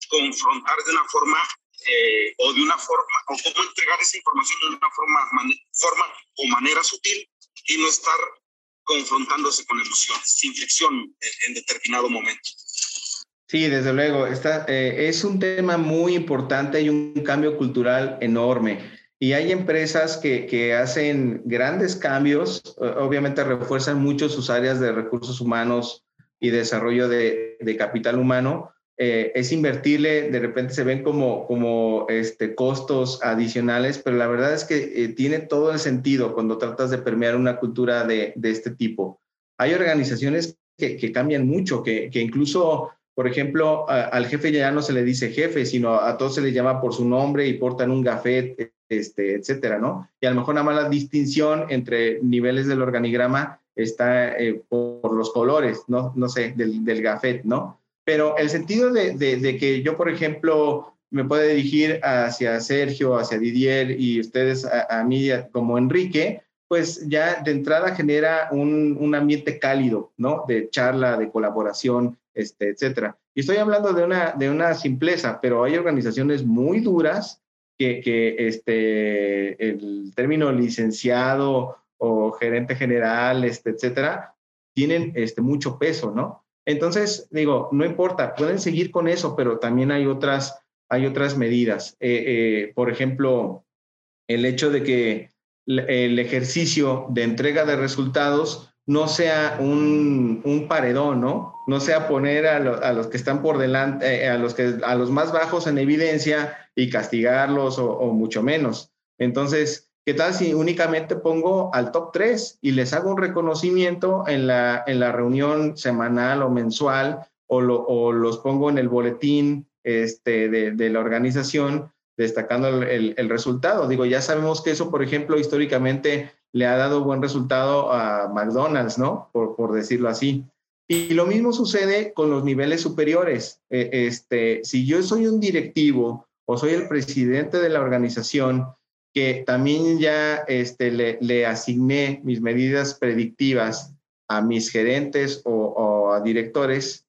[SPEAKER 3] confrontar de una forma eh, o de una forma, o cómo entregar esa información de una forma, forma o manera sutil y no estar confrontándose con emociones, sin fricción en, determinado momento?
[SPEAKER 1] Sí, desde luego. Está, eh, es un tema muy importante y un cambio cultural enorme. Y hay empresas que, que, hacen grandes cambios, obviamente refuerzan mucho sus áreas de recursos humanos y desarrollo de, de capital humano. Eh, es invertirle, de repente se ven como, como este, costos adicionales, pero la verdad es que eh, tiene todo el sentido cuando tratas de permear una cultura de, de este tipo. Hay organizaciones que, que cambian mucho, que, que incluso por ejemplo, al jefe ya no se le dice jefe, sino a todos se le llama por su nombre y portan un gafet, este, etcétera, ¿no? Y a lo mejor nada más la distinción entre niveles del organigrama está eh, por los colores, ¿no? No sé, del, del gafet, ¿no? Pero el sentido de, de, que yo, por ejemplo, me pueda dirigir hacia Sergio, hacia Didier y ustedes a, a mí como Enrique, pues ya de entrada genera un, un, ambiente cálido, ¿no? De charla, de colaboración, este, etcétera. Y estoy hablando de una, de una simpleza, pero hay organizaciones muy duras que, que este, el término licenciado o gerente general, este, etcétera, tienen este, mucho peso, ¿no? Entonces, digo, no importa, pueden seguir con eso, pero también hay otras, hay otras medidas. Eh, eh, por ejemplo, el hecho de que el ejercicio de entrega de resultados no sea un, un paredón, ¿no? No sea poner a, a los que están por delante, eh, a, los que, a los más bajos en evidencia y castigarlos o, mucho menos. Entonces, ¿qué tal si únicamente pongo al top 3 y les hago un reconocimiento en la, en la reunión semanal o mensual o, lo, o los pongo en el boletín este, de, de la organización destacando el, el, resultado? Digo, ya sabemos que eso, por ejemplo, históricamente le ha dado buen resultado a McDonald's, ¿no? Por, por decirlo así. Y lo mismo sucede con los niveles superiores. Eh, este, si yo soy un directivo o soy el presidente de la organización, que también ya este, le, le asigné mis medidas predictivas a mis gerentes o, o a directores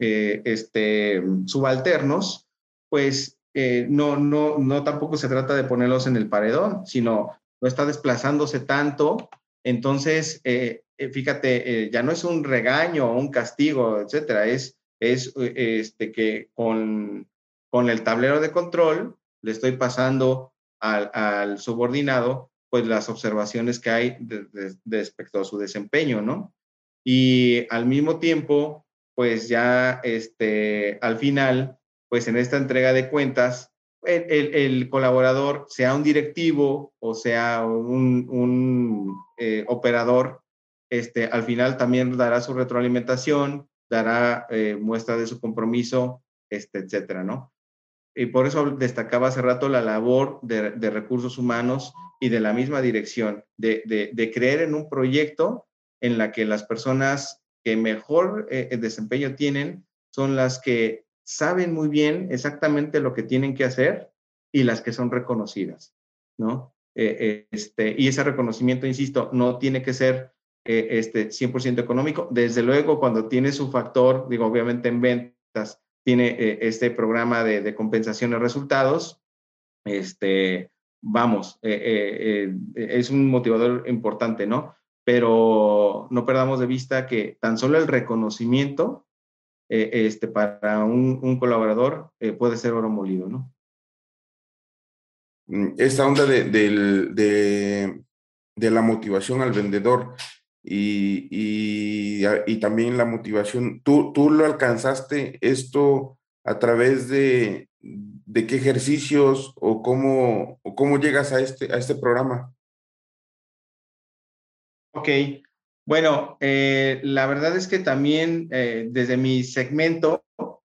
[SPEAKER 1] eh, este, subalternos, pues eh, no, no, no tampoco se trata de ponerlos en el paredón, sino no está desplazándose tanto. Entonces, eh, eh fíjate, eh, ya no es un regaño o un castigo, etcétera, es, es este, que con, con el tablero de control le estoy pasando al, subordinado pues las observaciones que hay de, de, de respecto a su desempeño, ¿no? Y al mismo tiempo, pues ya este, al final, pues en esta entrega de cuentas, el, el, colaborador, sea un directivo o sea un, un eh, operador, este, al final también dará su retroalimentación, dará eh, muestra de su compromiso, este, etcétera, ¿no? Y por eso destacaba hace rato la labor de, de recursos humanos y de la misma dirección, de, de, de, creer en un proyecto en la que las personas que mejor eh, desempeño tienen son las que saben muy bien exactamente lo que tienen que hacer y las que son reconocidas, ¿no? Eh, este, y ese reconocimiento, insisto, no tiene que ser eh, este 100% económico. Desde luego, cuando tiene su factor, digo, obviamente en ventas, tiene eh, este programa de, de, compensación de resultados, este, vamos, eh, es un motivador importante, ¿no? Pero no perdamos de vista que tan solo el reconocimiento eh, este, para un, un colaborador eh, puede ser oro molido, ¿no?
[SPEAKER 4] Mm, esta onda de, de, de, de la motivación al vendedor y, y, y, también la motivación, ¿tú, tú lo alcanzaste esto a través de, de qué ejercicios o cómo, o cómo llegas a este, a este programa?
[SPEAKER 1] Ok, bueno, eh, la verdad es que también eh, desde mi segmento,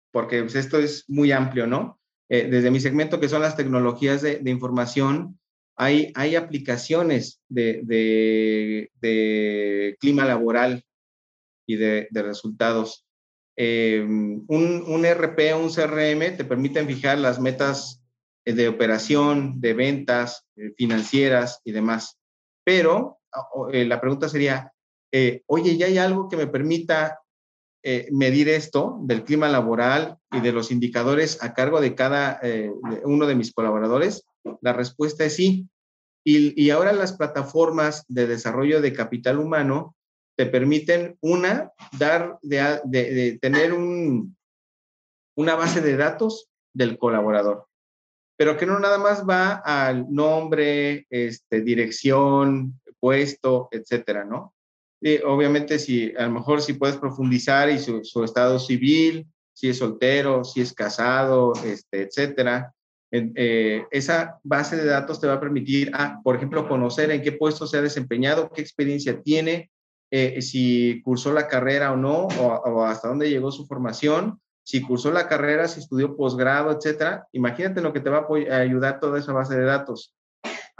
[SPEAKER 1] porque pues, esto es muy amplio, ¿no? Eh, desde mi segmento, que son las tecnologías de, información, hay, hay aplicaciones de, de, clima laboral y de, resultados. un, un RP, un CRM, te permiten fijar las metas de operación, de ventas, financieras y demás. Pero la pregunta sería, eh, oye, ya hay algo que me permita eh, medir esto del clima laboral y de los indicadores a cargo de cada eh, uno de mis colaboradores? La respuesta es sí. Y, ahora las plataformas de desarrollo de capital humano te permiten, una, dar de, tener un, una base de datos del colaborador, pero que no nada más va al nombre, este, dirección, puesto, etcétera, ¿no? Obviamente, si a lo mejor si puedes profundizar y su, estado civil, si es soltero, si es casado, este, etcétera. Eh, esa base de datos te va a permitir, ah, por ejemplo, conocer en qué puesto se ha desempeñado, qué experiencia tiene, eh, si cursó la carrera o no, o, o, hasta dónde llegó su formación, si cursó la carrera, si estudió posgrado, etcétera. Imagínate lo que te va a ayudar toda esa base de datos.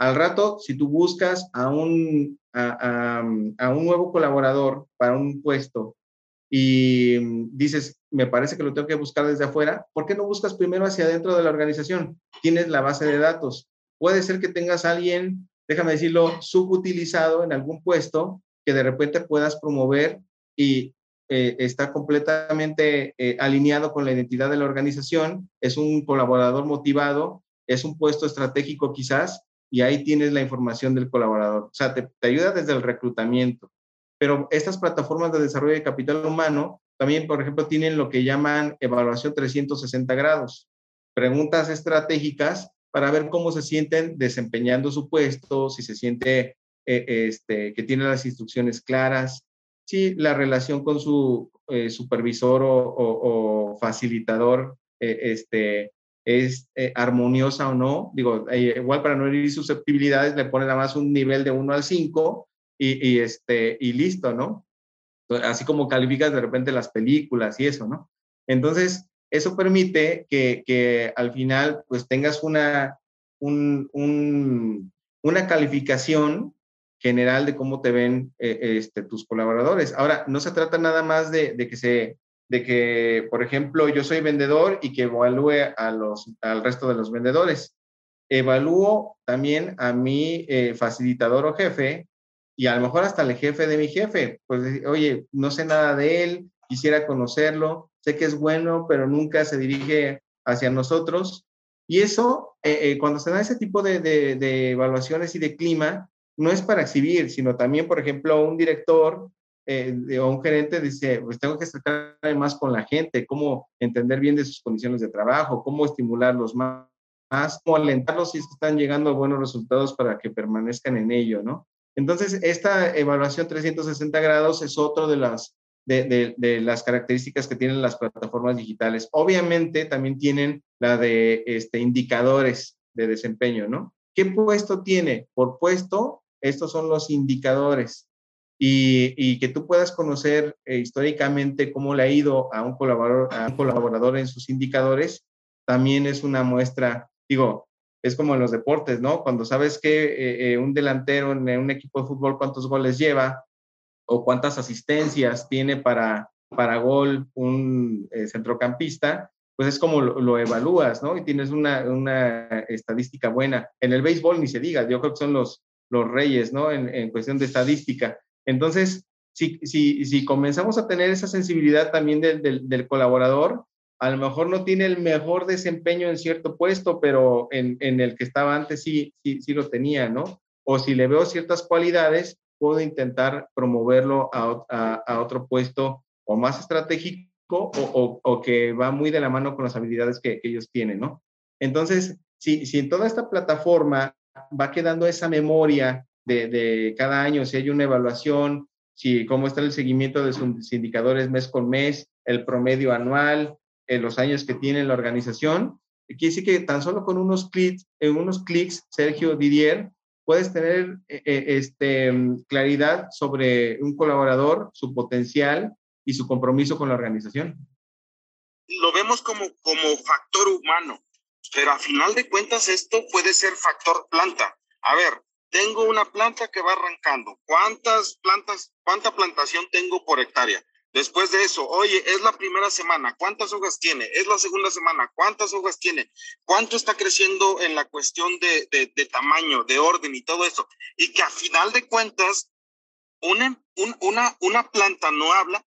[SPEAKER 1] Al rato, si tú buscas a un, a, un nuevo colaborador para un puesto y dices, me parece que lo tengo que buscar desde afuera, ¿por qué no buscas primero hacia adentro de la organización? Tienes la base de datos. Puede ser que tengas alguien, déjame decirlo, subutilizado en algún puesto que de repente puedas promover y eh, está completamente eh, alineado con la identidad de la organización, es un colaborador motivado es un puesto estratégico quizás, y ahí tienes la información del colaborador. O sea, te, te ayuda desde el reclutamiento. Pero estas plataformas de desarrollo de capital humano también, por ejemplo, tienen lo que llaman evaluación 360 grados, preguntas estratégicas para ver cómo se sienten desempeñando su puesto, si se siente eh, este, que tiene las instrucciones claras, si la relación con su eh, supervisor o, facilitador eh, este, es armoniosa o no. Digo, igual para no herir susceptibilidades, le pone nada más un nivel de 1 al 5 y, y, este, y listo, ¿no? Así como calificas de repente las películas y eso, ¿no? Entonces, eso permite que, que al final pues tengas una, un, un, una calificación general de cómo te ven eh, este, tus colaboradores. Ahora, no se trata nada más de, de, que se, de que, por ejemplo, yo soy vendedor y que evalúe a los, al resto de los vendedores. Evalúo también a mi eh, facilitador o jefe y a lo mejor hasta el jefe de mi jefe. Pues, oye, no sé nada de él, quisiera conocerlo, sé que es bueno, pero nunca se dirige hacia nosotros. Y eso, eh, cuando se da ese tipo de, de evaluaciones y de clima, no es para exhibir, sino también, por ejemplo, un director eh, o un gerente dice, pues tengo que estar más con la gente, cómo entender bien de sus condiciones de trabajo, cómo estimularlos más, más cómo alentarlos si están llegando a buenos resultados para que permanezcan en ello, ¿no? Entonces, esta evaluación 360 grados es otro de las, de, de, las características que tienen las plataformas digitales. Obviamente, también tienen la de este, indicadores de desempeño, ¿no? ¿Qué puesto tiene? Por puesto, estos son los indicadores. Y, que tú puedas conocer eh, históricamente cómo le ha ido a un, colaborador, a un colaborador en sus indicadores, también es una muestra, digo, es como en los deportes, ¿no? Cuando sabes que eh, eh, un delantero en un equipo de fútbol cuántos goles lleva o cuántas asistencias tiene para, para gol un centrocampista, pues es como lo, evalúas, ¿no? Y tienes una, una, estadística buena. En el béisbol ni se diga, yo creo que son los, los reyes, ¿no? En, cuestión de estadística. Entonces, si, si, si, comenzamos a tener esa sensibilidad también del, del, colaborador, a lo mejor no tiene el mejor desempeño en cierto puesto, pero en, en el que estaba antes sí, sí, sí, lo tenía, ¿no? O si le veo ciertas cualidades, puedo intentar promoverlo a, a, otro puesto o más estratégico o, o, que va muy de la mano con las habilidades que, que ellos tienen, ¿no? Entonces, si, si en toda esta plataforma va quedando esa memoria de, cada año, si hay una evaluación, si cómo está el seguimiento de sus indicadores mes con mes, el promedio anual, en los años que tiene la organización. Quiere decir que tan solo con unos clics, en unos clics, Sergio Didier, puedes tener eh, eh, este, claridad sobre un colaborador, su potencial y su compromiso con la organización.
[SPEAKER 3] Lo vemos como, como factor humano. Pero a final de cuentas esto puede ser factor planta. A ver, tengo una planta que va arrancando. ¿Cuántas plantas, cuánta plantación tengo por hectárea? Después de eso, oye, es la primera semana, ¿cuántas hojas tiene? Es la segunda semana, ¿cuántas hojas tiene? ¿Cuánto está creciendo en la cuestión de, de, tamaño, de orden y todo eso? Y que a final de cuentas, una, una, una planta no habla,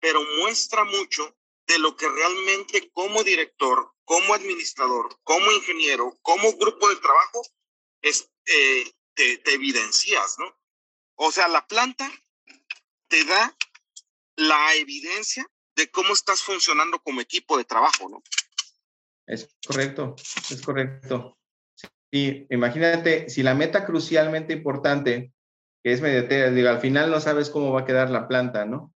[SPEAKER 3] pero muestra mucho de lo que realmente como director como administrador, como ingeniero, como grupo de trabajo, es, eh, te, evidencias, ¿no? O sea, la planta te da la evidencia de cómo estás funcionando como equipo de trabajo, ¿no?
[SPEAKER 1] Es correcto, es correcto. Sí, imagínate, si la meta crucialmente importante, que es mediatera, digo, al final no sabes cómo va a quedar la planta, ¿no?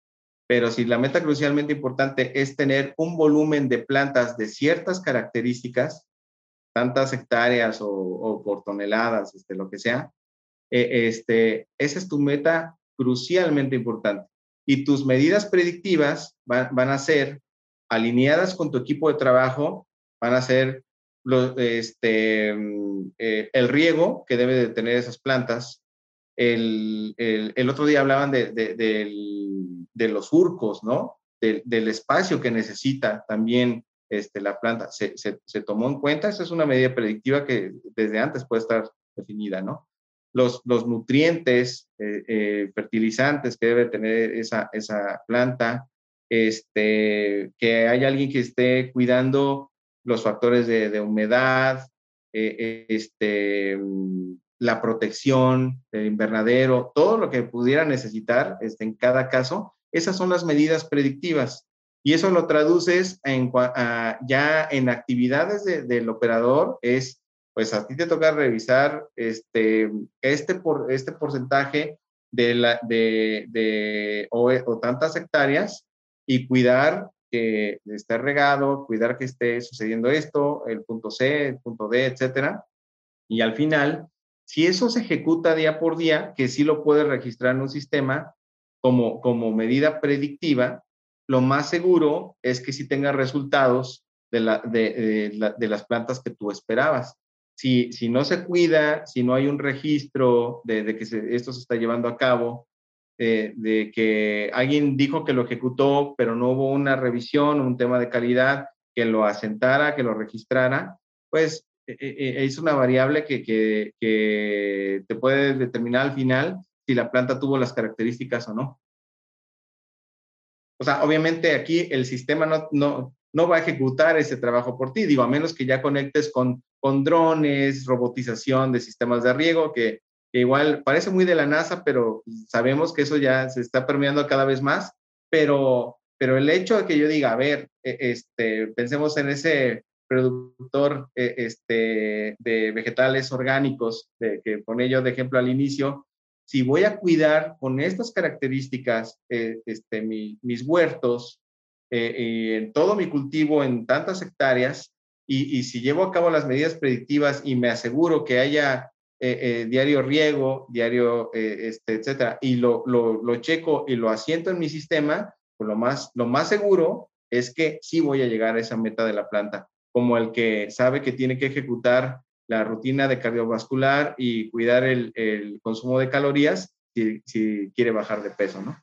[SPEAKER 1] pero si la meta crucialmente importante es tener un volumen de plantas de ciertas características, tantas hectáreas o, por toneladas, este, lo que sea, eh, este, esa es tu meta crucialmente importante. Y tus medidas predictivas van, a ser alineadas con tu equipo de trabajo, van a ser este, mm, eh, el riego que debe de tener esas plantas, el, el, otro día hablaban de, de, los surcos, ¿no? del espacio que necesita también este, la planta. Se, se, tomó en cuenta, esa es una medida predictiva que desde antes puede estar definida, ¿no? Los, los nutrientes, eh, eh, fertilizantes que debe tener esa, esa planta, este, que hay alguien que esté cuidando los factores de, de humedad, eh, este, la protección del invernadero, todo lo que pudiera necesitar este, en cada caso, esas son las medidas predictivas. Y eso lo traduces en, ya en actividades del operador, es, pues a ti te toca revisar este, este, por, este porcentaje de, la, de, de o, o, tantas hectáreas y cuidar que esté regado, cuidar que esté sucediendo esto, el punto C, el punto D, etcétera. Y al final, si eso se ejecuta día por día, que sí lo puedes registrar en un sistema como, como medida predictiva, lo más seguro es que sí tenga resultados de, la, de, de, las plantas que tú esperabas. Si, si, no se cuida, si no hay un registro de, que esto se está llevando a cabo, eh, de que alguien dijo que lo ejecutó, pero no hubo una revisión, un tema de calidad que lo asentara, que lo registrara, pues eh, eh, es una variable que, que, que, te puede determinar al final si la planta tuvo las características o no. O sea, obviamente aquí el sistema no, no, no va a ejecutar ese trabajo por ti, digo, a menos que ya conectes con, con drones, robotización de sistemas de riego, que igual parece muy de la NASA, pero sabemos que eso ya se está permeando cada vez más, pero, pero el hecho de que yo diga, a ver, e, este, pensemos en ese productor e, este, de vegetales orgánicos, de, que pone yo de ejemplo al inicio, si voy a cuidar con estas características eh, este, mis huertos, eh, en todo mi cultivo en tantas hectáreas, y, si llevo a cabo las medidas predictivas y me aseguro que haya eh, eh, diario riego, diario, eh, este, etcétera, y lo, lo, lo, checo y lo asiento en mi sistema, pues lo más, lo más seguro es que sí voy a llegar a esa meta de la planta, como el que sabe que tiene que ejecutar la rutina de cardiovascular y cuidar el, el consumo de calorías si, si, quiere bajar de peso, ¿no?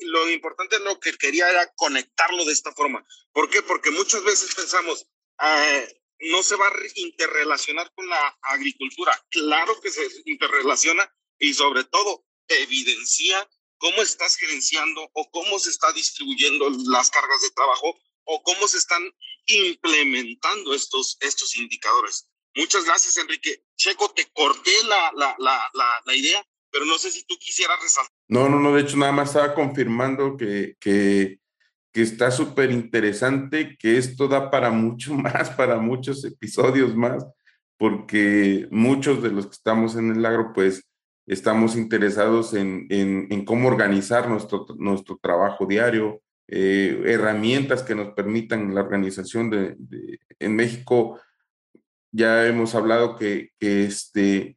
[SPEAKER 3] Lo importante lo que quería era conectarlo de esta forma. ¿Por qué? Porque muchas veces pensamos, eh, no se va a interrelacionar con la agricultura. Claro que se interrelaciona y sobre todo evidencia cómo estás gerenciando o cómo se está distribuyendo las cargas de trabajo o cómo se están implementando estos, estos indicadores. Muchas gracias, Enrique. Checo, te corté la, la, la, la, idea, pero no sé si tú quisieras resaltar.
[SPEAKER 4] No, no, no, de hecho nada más estaba confirmando que, que que está súper interesante, que esto da para mucho *laughs* más, para muchos episodios más, porque muchos de los que estamos en el agro, pues estamos interesados en, en, cómo organizar nuestro, nuestro trabajo diario, eh, herramientas que nos permitan la organización de, en México. Ya hemos hablado que, que, este,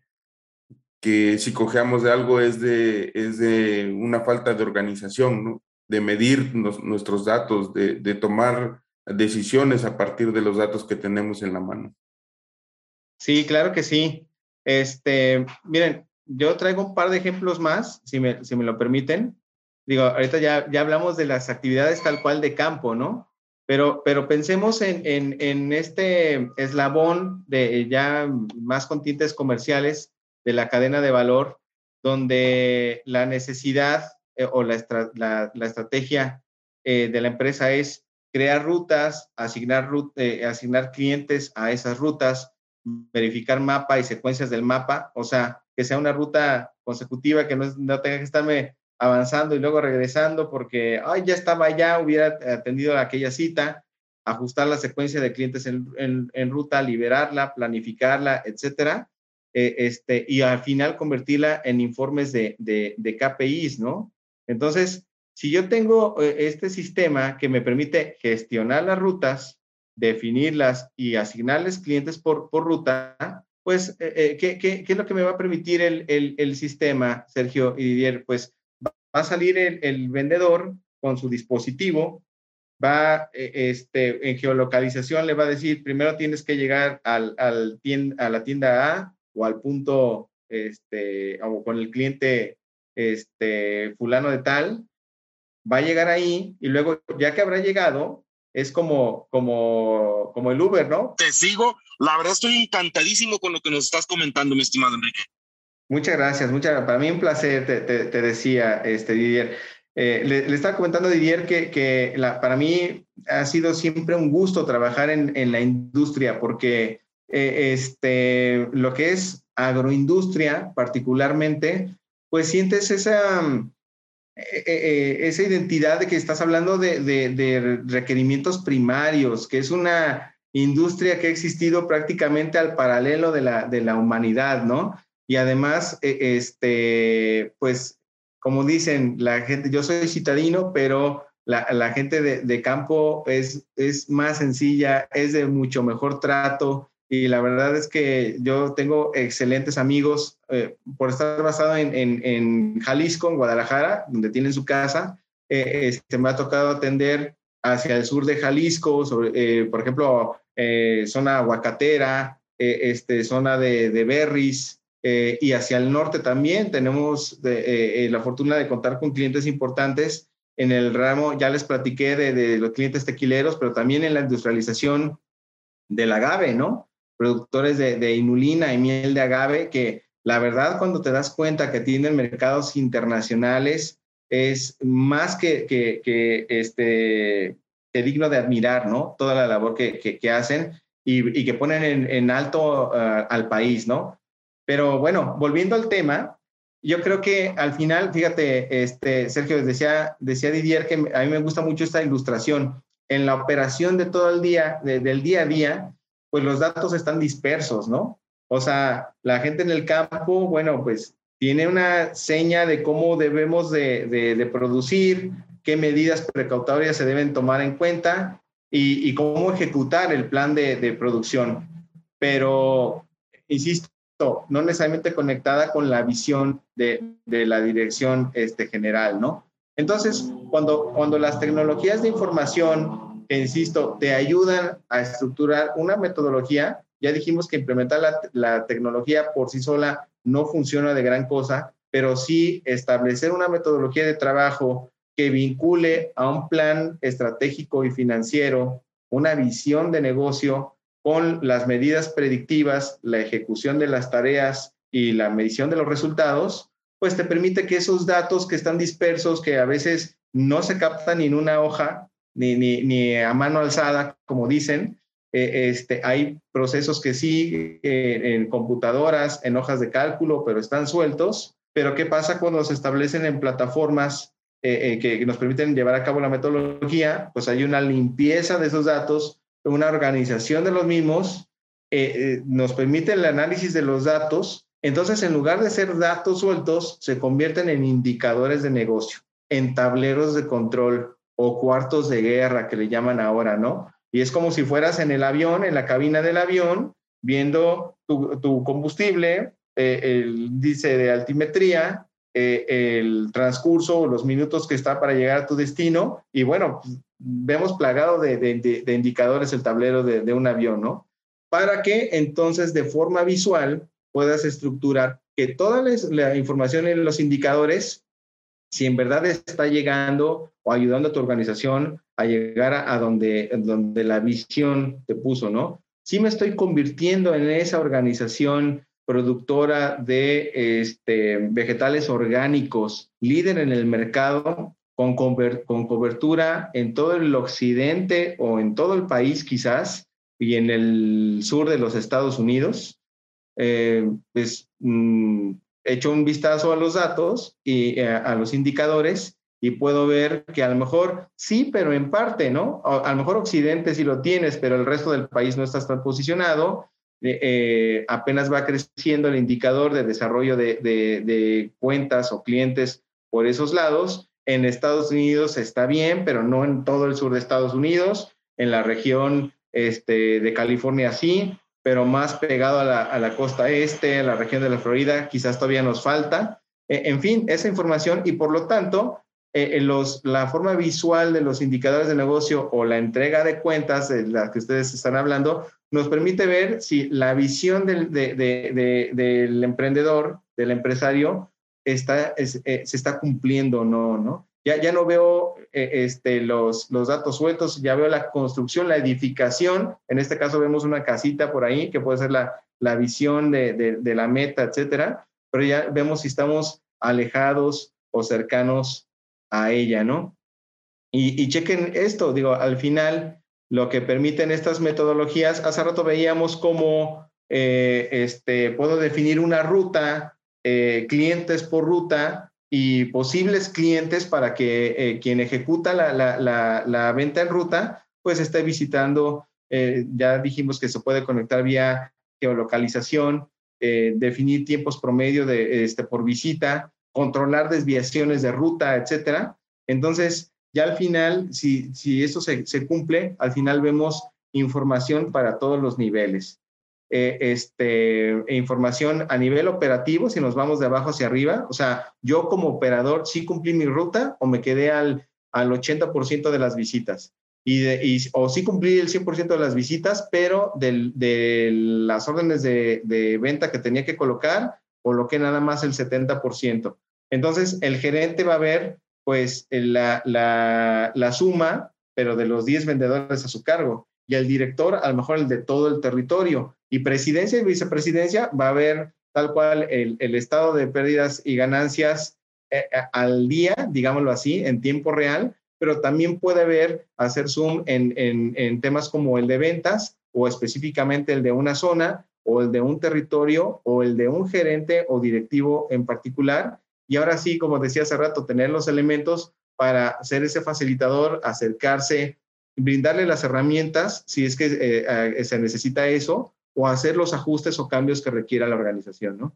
[SPEAKER 4] que si cojeamos de algo es de, es de una falta de organización, ¿no? de medir nuestros datos, de, de, tomar decisiones a partir de los datos que tenemos en la mano.
[SPEAKER 1] Sí, claro que sí. Este, miren, yo traigo un par de ejemplos más, si me, si me lo permiten. Digo, ahorita ya, ya hablamos de las actividades tal cual de campo, ¿no? Pero, pero pensemos en, en, este eslabón de ya más con tintes comerciales de la cadena de valor, donde la necesidad eh, o la, la, estrategia eh, de la empresa es crear rutas, asignar, eh, asignar clientes a esas rutas, verificar mapa y secuencias del mapa, o sea, que sea una ruta consecutiva, que no, no tenga que estarme avanzando y luego regresando porque, ay, ya estaba allá, hubiera atendido aquella cita, ajustar la secuencia de clientes en, en, ruta, liberarla, planificarla, etcétera, este, y al final convertirla en informes de, de, de KPIs, ¿no? Entonces, si yo tengo eh, este sistema que me permite gestionar las rutas, definirlas y asignarles clientes por, por ruta, pues, eh, eh, ¿qué, qué, qué, es lo que me va a permitir el, el, el sistema, Sergio y Didier? Pues va a salir el, vendedor con su dispositivo, va este, en geolocalización, le va a decir, primero tienes que llegar al, al a la tienda A o al punto, este, o con el cliente este, fulano de tal, va a llegar ahí y luego, ya que habrá llegado, es como, como, como el Uber, ¿no?
[SPEAKER 3] Te sigo. La verdad estoy encantadísimo con lo que nos estás comentando, mi estimado Enrique.
[SPEAKER 1] Muchas gracias, muchas Para mí un placer, te, te, decía, este, Didier. Eh, le, estaba comentando a Didier que, que para mí ha sido siempre un gusto trabajar en, en la industria porque eh, este, lo que es agroindustria particularmente, pues sientes esa, eh, esa identidad de que estás hablando de, de, requerimientos primarios, que es una industria que ha existido prácticamente al paralelo de la, de la humanidad, ¿no? Y además, este, pues, como dicen la gente, yo soy citadino, pero la, gente de, campo es, es más sencilla, es de mucho mejor trato, y la verdad es que yo tengo excelentes amigos eh, por estar basado en, en, Jalisco, en Guadalajara, donde tienen su casa. Eh, este, me ha tocado atender hacia el sur de Jalisco, eh, por ejemplo, zona aguacatera, este, zona de, de berries, y hacia el norte también tenemos la fortuna de contar con clientes importantes en el ramo, ya les platiqué de, de los clientes tequileros, pero también en la industrialización del agave, ¿no? productores de, inulina y miel de agave, que la verdad cuando te das cuenta que tienen mercados internacionales, es más que, que, este, digno de admirar, ¿no? Toda la labor que, que hacen y, que ponen en, alto uh, al país, ¿no? Pero bueno, volviendo al tema, yo creo que al final, fíjate, este, Sergio, decía, decía Didier que a mí me gusta mucho esta ilustración. En la operación de todo el día, del día a día, pues los datos están dispersos, ¿no? O sea, la gente en el campo, bueno, pues tiene una seña de cómo debemos de, producir, qué medidas precautorias se deben tomar en cuenta y, cómo ejecutar el plan de, producción. Pero, insisto, no necesariamente conectada con la visión de, la dirección este, general, ¿no? Entonces, cuando, cuando las tecnologías de información insisto, te ayudan a estructurar una metodología. Ya dijimos que implementar la, tecnología por sí sola no funciona de gran cosa, pero sí establecer una metodología de trabajo que vincule a un plan estratégico y financiero, una visión de negocio con las medidas predictivas, la ejecución de las tareas y la medición de los resultados, pues te permite que esos datos que están dispersos, que a veces no se captan en una hoja, ni, ni, a mano alzada, como dicen. Eh, este, hay procesos que sí eh, en computadoras, en hojas de cálculo, pero están sueltos. Pero ¿qué pasa cuando se establecen en plataformas eh, que nos permiten llevar a cabo la metodología? Pues hay una limpieza de esos datos, una organización de los mismos, nos permite el análisis de los datos. Entonces, en lugar de ser datos sueltos, se convierten en indicadores de negocio, en tableros de control o cuartos de guerra que le llaman ahora, ¿no? Y es como si fueras en el avión, en la cabina del avión, viendo tu, combustible, eh, el índice de altimetría, eh, el transcurso o los minutos que está para llegar a tu destino. Y bueno, vemos plagado de, indicadores el tablero de, un avión, ¿no? Para que entonces de forma visual puedas estructurar que toda la información en los indicadores si en verdad está llegando o ayudando a tu organización a llegar a, donde, donde la visión te puso, ¿no? Si me estoy convirtiendo en esa organización productora de este, vegetales orgánicos, líder en el mercado, con, con cobertura en todo el occidente o en todo el país quizás, y en el sur de los Estados Unidos, eh, pues mm, echo un vistazo a los datos y eh, a los indicadores y puedo ver que a lo mejor sí, pero en parte, ¿no? A, lo mejor Occidente sí lo tienes, pero el resto del país no está tan posicionado. Eh, eh, apenas va creciendo el indicador de desarrollo de, de, cuentas o clientes por esos lados. En Estados Unidos está bien, pero no en todo el sur de Estados Unidos. En la región este, de California sí pero más pegado a la, costa este, a la región de la Florida, quizás todavía nos falta. Eh, en fin, esa información y por lo tanto, eh, los, la forma visual de los indicadores de negocio o la entrega de cuentas de las que ustedes están hablando, nos permite ver si la visión del, del emprendedor, del empresario, está, eh, se está cumpliendo o no, ¿no? Ya, ya no veo eh, este, los, los datos sueltos, ya veo la construcción, la edificación. En este caso vemos una casita por ahí que puede ser la, la visión de, de, la meta, etcétera. Pero ya vemos si estamos alejados o cercanos a ella, ¿no? Y, chequen esto, digo, al final lo que permiten estas metodologías, hace rato veíamos cómo eh, este, puedo definir una ruta, eh, clientes por ruta y posibles clientes para que eh, quien ejecuta la, la, la, venta en ruta, pues esté visitando, ya dijimos que se puede conectar vía geolocalización, definir tiempos promedio de, este, por visita, controlar desviaciones de ruta, etcétera. Entonces, ya al final, si, si eso se, se cumple, al final vemos información para todos los niveles. Eh, este, información a nivel operativo, si nos vamos de abajo hacia arriba, o sea, yo como operador sí cumplí mi ruta o me quedé al, al 80% de las visitas. Y, de, o sí cumplí el 100% de las visitas, pero de las órdenes de, de, venta que tenía que colocar, coloqué nada más el 70%. Entonces, el gerente va a ver pues la, la, la, suma, pero de los 10 vendedores a su cargo, y el director a lo mejor el de todo el territorio, y presidencia y vicepresidencia va a ver tal cual el, el estado de pérdidas y ganancias eh, eh, al día, digámoslo así, en tiempo real, pero también puede ver, hacer zoom en, en, en temas como el de ventas o específicamente el de una zona o el de un territorio o el de un gerente o directivo en particular y ahora sí, como decía hace rato, tener los elementos para ser ese facilitador, acercarse, brindarle las herramientas si es que eh, eh, se necesita eso, o hacer los ajustes o cambios que requiera la organización, ¿no?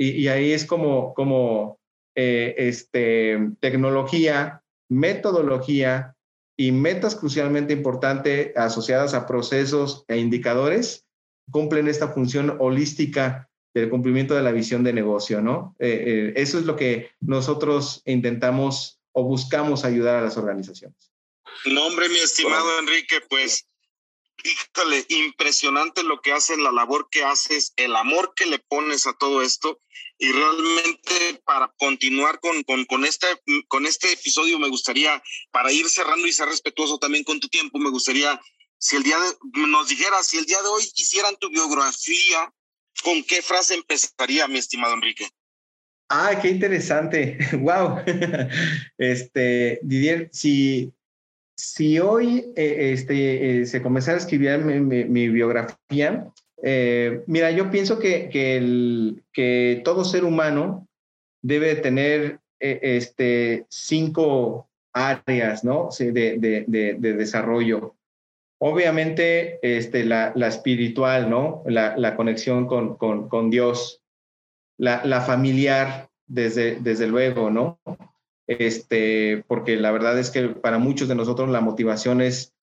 [SPEAKER 1] Y, ahí es como, como eh, este, tecnología, metodología y metas crucialmente importantes asociadas a procesos e indicadores cumplen esta función holística del cumplimiento de la visión de negocio, ¿no? Eh, eh, eso es lo que nosotros intentamos o buscamos ayudar a las organizaciones.
[SPEAKER 3] No, hombre, mi estimado Enrique, pues, híjole, impresionante lo que haces, la labor que haces, el amor que le pones a todo esto. Y realmente para continuar con, con, con, este, con este episodio me gustaría, para ir cerrando y ser respetuoso también con tu tiempo, me gustaría, si el día de, nos dijeras, si el día de hoy quisieran tu biografía, ¿Con qué frase empezaría, mi estimado Enrique?
[SPEAKER 1] Ah, qué interesante. *laughs* wow. Este, Didier, si, si hoy eh, este, eh, se comenzara a escribir mi, biografía, eh, mira, yo pienso que, que, el, que, todo ser humano debe tener este, cinco áreas ¿no? de, de, de desarrollo. Obviamente, este, la, la espiritual, ¿no? La, la conexión con, con, con Dios, la, la, familiar, desde, desde luego, ¿no? Este, porque la verdad es que para muchos de nosotros la motivación es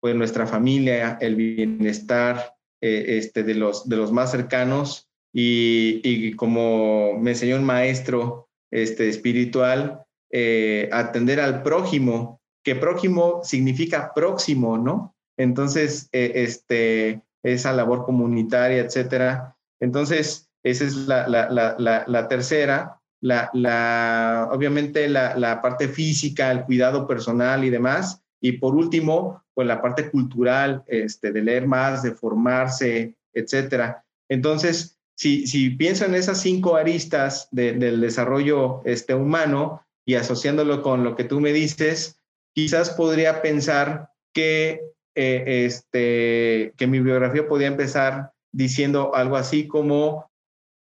[SPEAKER 1] pues, nuestra familia, el bienestar eh, este, de, los, de los más cercanos y, y, como me enseñó un maestro este, espiritual, eh, atender al prójimo, que prójimo significa próximo, ¿no? Entonces, eh, este, esa labor comunitaria, etcétera. Entonces, esa es la, la, la, la tercera. La, obviamente, la, parte física, el cuidado personal y demás. Y por último, pues la parte cultural, este, de leer más, de formarse, etcétera. Entonces, si, si pienso en esas cinco aristas del desarrollo este, humano y asociándolo con lo que tú me dices, quizás podría pensar que eh, este, que mi biografía podía empezar diciendo algo así como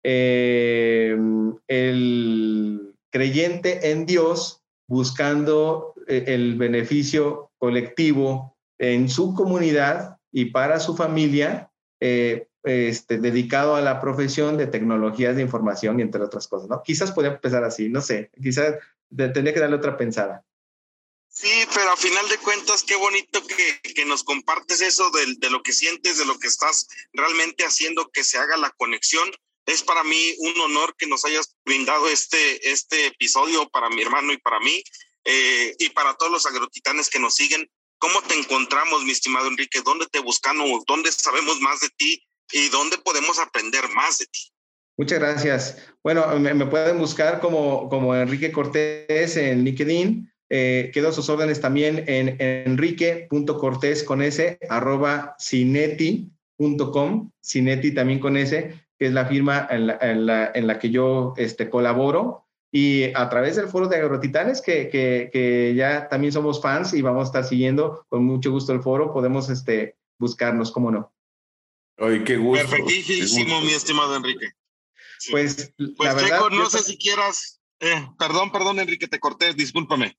[SPEAKER 1] eh, el creyente en Dios buscando eh, el beneficio colectivo en su comunidad y para su familia, este, dedicado a la profesión de tecnologías de información y entre otras cosas, ¿no? Quizás podría empezar así, no sé, quizás tendría que darle otra pensada.
[SPEAKER 3] Sí, pero a final de cuentas, qué bonito que, que nos compartes eso de, de, lo que sientes, de lo que estás realmente haciendo, que se haga la conexión. Es para mí un honor que nos hayas brindado este, este episodio para mi hermano y para mí eh, y para todos los agrotitanes que nos siguen. ¿Cómo te encontramos, mi estimado Enrique? ¿Dónde te buscamos? ¿Dónde sabemos más de ti? ¿Y dónde podemos aprender más de ti?
[SPEAKER 1] Muchas gracias. Bueno, me, me pueden buscar como, como Enrique Cortés en LinkedIn eh, quedo a sus órdenes también en enrique.cortés con s, arroba cineti.com, cineti también con s, que es la firma en la, en la, en la que yo este, colaboro. y a través del foro de Agrotitanes, que, que, que, ya también somos fans y vamos a estar siguiendo con mucho gusto el foro, podemos este, buscarnos, cómo no.
[SPEAKER 4] Ay, qué gusto.
[SPEAKER 3] Perfectísimo, mi estimado Enrique.
[SPEAKER 1] Pues,
[SPEAKER 3] pues la verdad, no sé si quieras, eh, perdón, perdón, Enrique, te corté, discúlpame.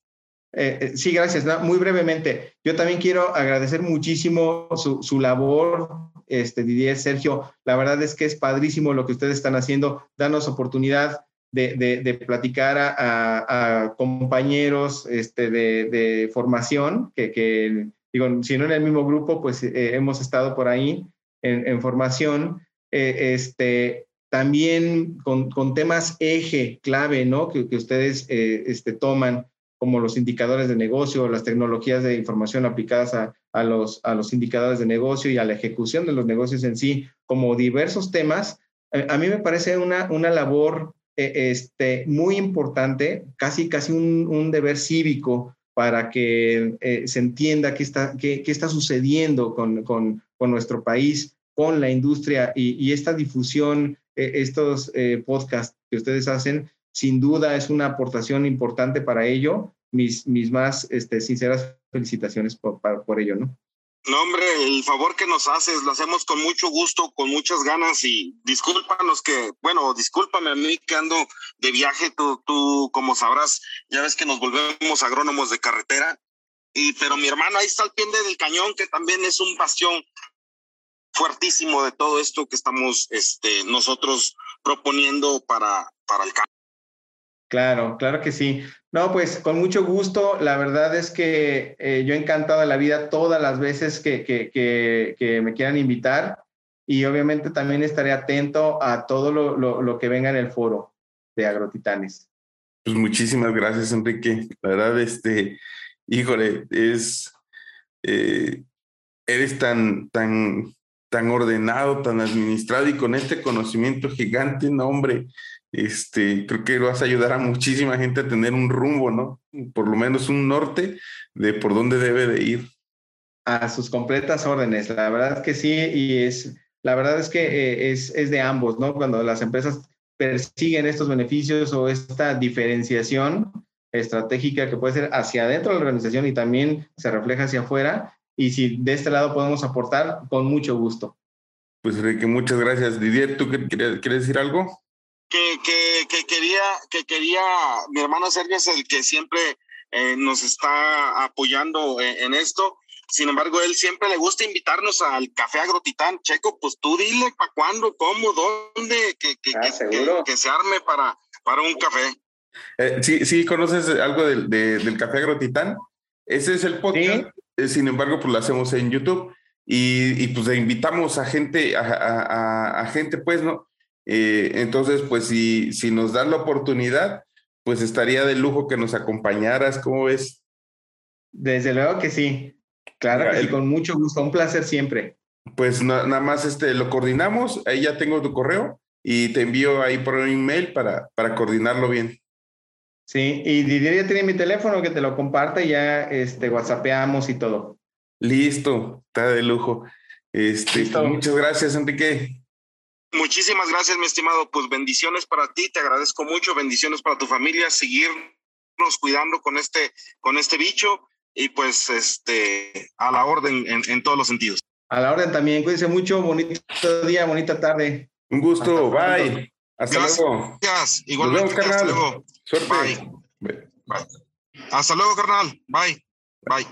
[SPEAKER 1] Eh, eh, sí, gracias. muy brevemente, yo también quiero agradecer muchísimo su, su, labor, este, Didier, Sergio. La verdad es que es padrísimo lo que ustedes están haciendo. Danos oportunidad de, de, platicar a, compañeros este, de, formación, que, digo, si no en el mismo grupo, pues hemos estado por ahí en, en formación. este, también con, con, temas eje, clave, ¿no? Que, que ustedes eh, este, toman, como los indicadores de negocio, las tecnologías de información aplicadas a, a, los, a los indicadores de negocio y a la ejecución de los negocios en sí, como diversos temas, eh, a mí me parece una, una labor eh, este, muy importante, casi, casi un, un deber cívico para que se entienda qué está, qué, qué está sucediendo con, con, con, nuestro país, con la industria y, y esta difusión e, estos eh, podcasts que ustedes hacen, sin duda es una aportación importante para ello. Mis, mis más este, sinceras felicitaciones por, por ello, ¿no?
[SPEAKER 3] No, hombre, el favor que nos haces lo hacemos con mucho gusto, con muchas ganas y discúlpanos que, bueno, discúlpame a mí que ando de viaje, tú, tú como sabrás, ya ves que nos volvemos agrónomos de carretera, y pero mi hermano ahí está al pie del cañón, que también es un bastión fuertísimo de todo esto que estamos este, nosotros proponiendo para, para el cambio.
[SPEAKER 1] Claro, claro que sí. No, pues con mucho gusto. La verdad es que eh, yo he encantado de la vida todas las veces que, que, que, que, me quieran invitar y obviamente también estaré atento a todo lo, lo, lo, que venga en el foro de Agrotitanes.
[SPEAKER 4] Pues muchísimas gracias, Enrique. La verdad, este, híjole, es, eh, eres tan, tan, tan ordenado, tan administrado y con este conocimiento gigante, no, hombre, este, creo que vas a ayudar a muchísima gente a tener un rumbo, ¿no? Por lo menos un norte de por dónde debe de ir.
[SPEAKER 1] A sus completas órdenes, la verdad que sí, y es, la verdad es que eh, es, es de ambos, ¿no? Cuando las empresas persiguen estos beneficios o esta diferenciación estratégica que puede ser hacia adentro de la organización y también se refleja hacia afuera, y si de este lado podemos aportar, con mucho gusto.
[SPEAKER 4] Pues Enrique, muchas gracias. Didier, ¿tú quieres, decir algo?
[SPEAKER 3] Que, que, que, quería, que quería, mi hermano Sergio es el que siempre eh, nos está apoyando en, esto. Sin embargo, él siempre le gusta invitarnos al Café Agrotitán. Checo, pues tú dile para cuándo, cómo, dónde, que, que, ah, que, se arme para, para un café.
[SPEAKER 4] Eh, sí, sí, ¿conoces algo del, del Café Agrotitán? Ese es el podcast. Eh, sin embargo, pues lo hacemos en YouTube y, y pues le invitamos a gente, a, a, a gente, pues, ¿no? Eh, entonces, pues si, si nos dan la oportunidad, pues estaría de lujo que nos acompañaras, ¿cómo ves?
[SPEAKER 1] Desde luego que sí. Claro que con mucho gusto, un placer siempre.
[SPEAKER 4] Pues nada más este, lo coordinamos, ahí ya tengo tu correo y te envío ahí por un email para, para coordinarlo bien.
[SPEAKER 1] Sí, y Didier ya tiene mi teléfono que te lo comparte y ya este, whatsappeamos y todo.
[SPEAKER 4] Listo, está de lujo. Este, Muchas gracias, Enrique.
[SPEAKER 3] Muchísimas gracias, mi estimado. Pues bendiciones para ti, te agradezco mucho, bendiciones para tu familia, seguirnos cuidando con este, con este bicho y pues este, a la orden en, en todos los sentidos.
[SPEAKER 1] A la orden también, cuídense mucho, bonito día, bonita tarde.
[SPEAKER 4] Un gusto, bye. Hasta luego.
[SPEAKER 3] Gracias. Igualmente. Hasta luego.
[SPEAKER 4] Suerte.
[SPEAKER 3] Bye. Bye. Hasta luego, carnal. Bye. Bye.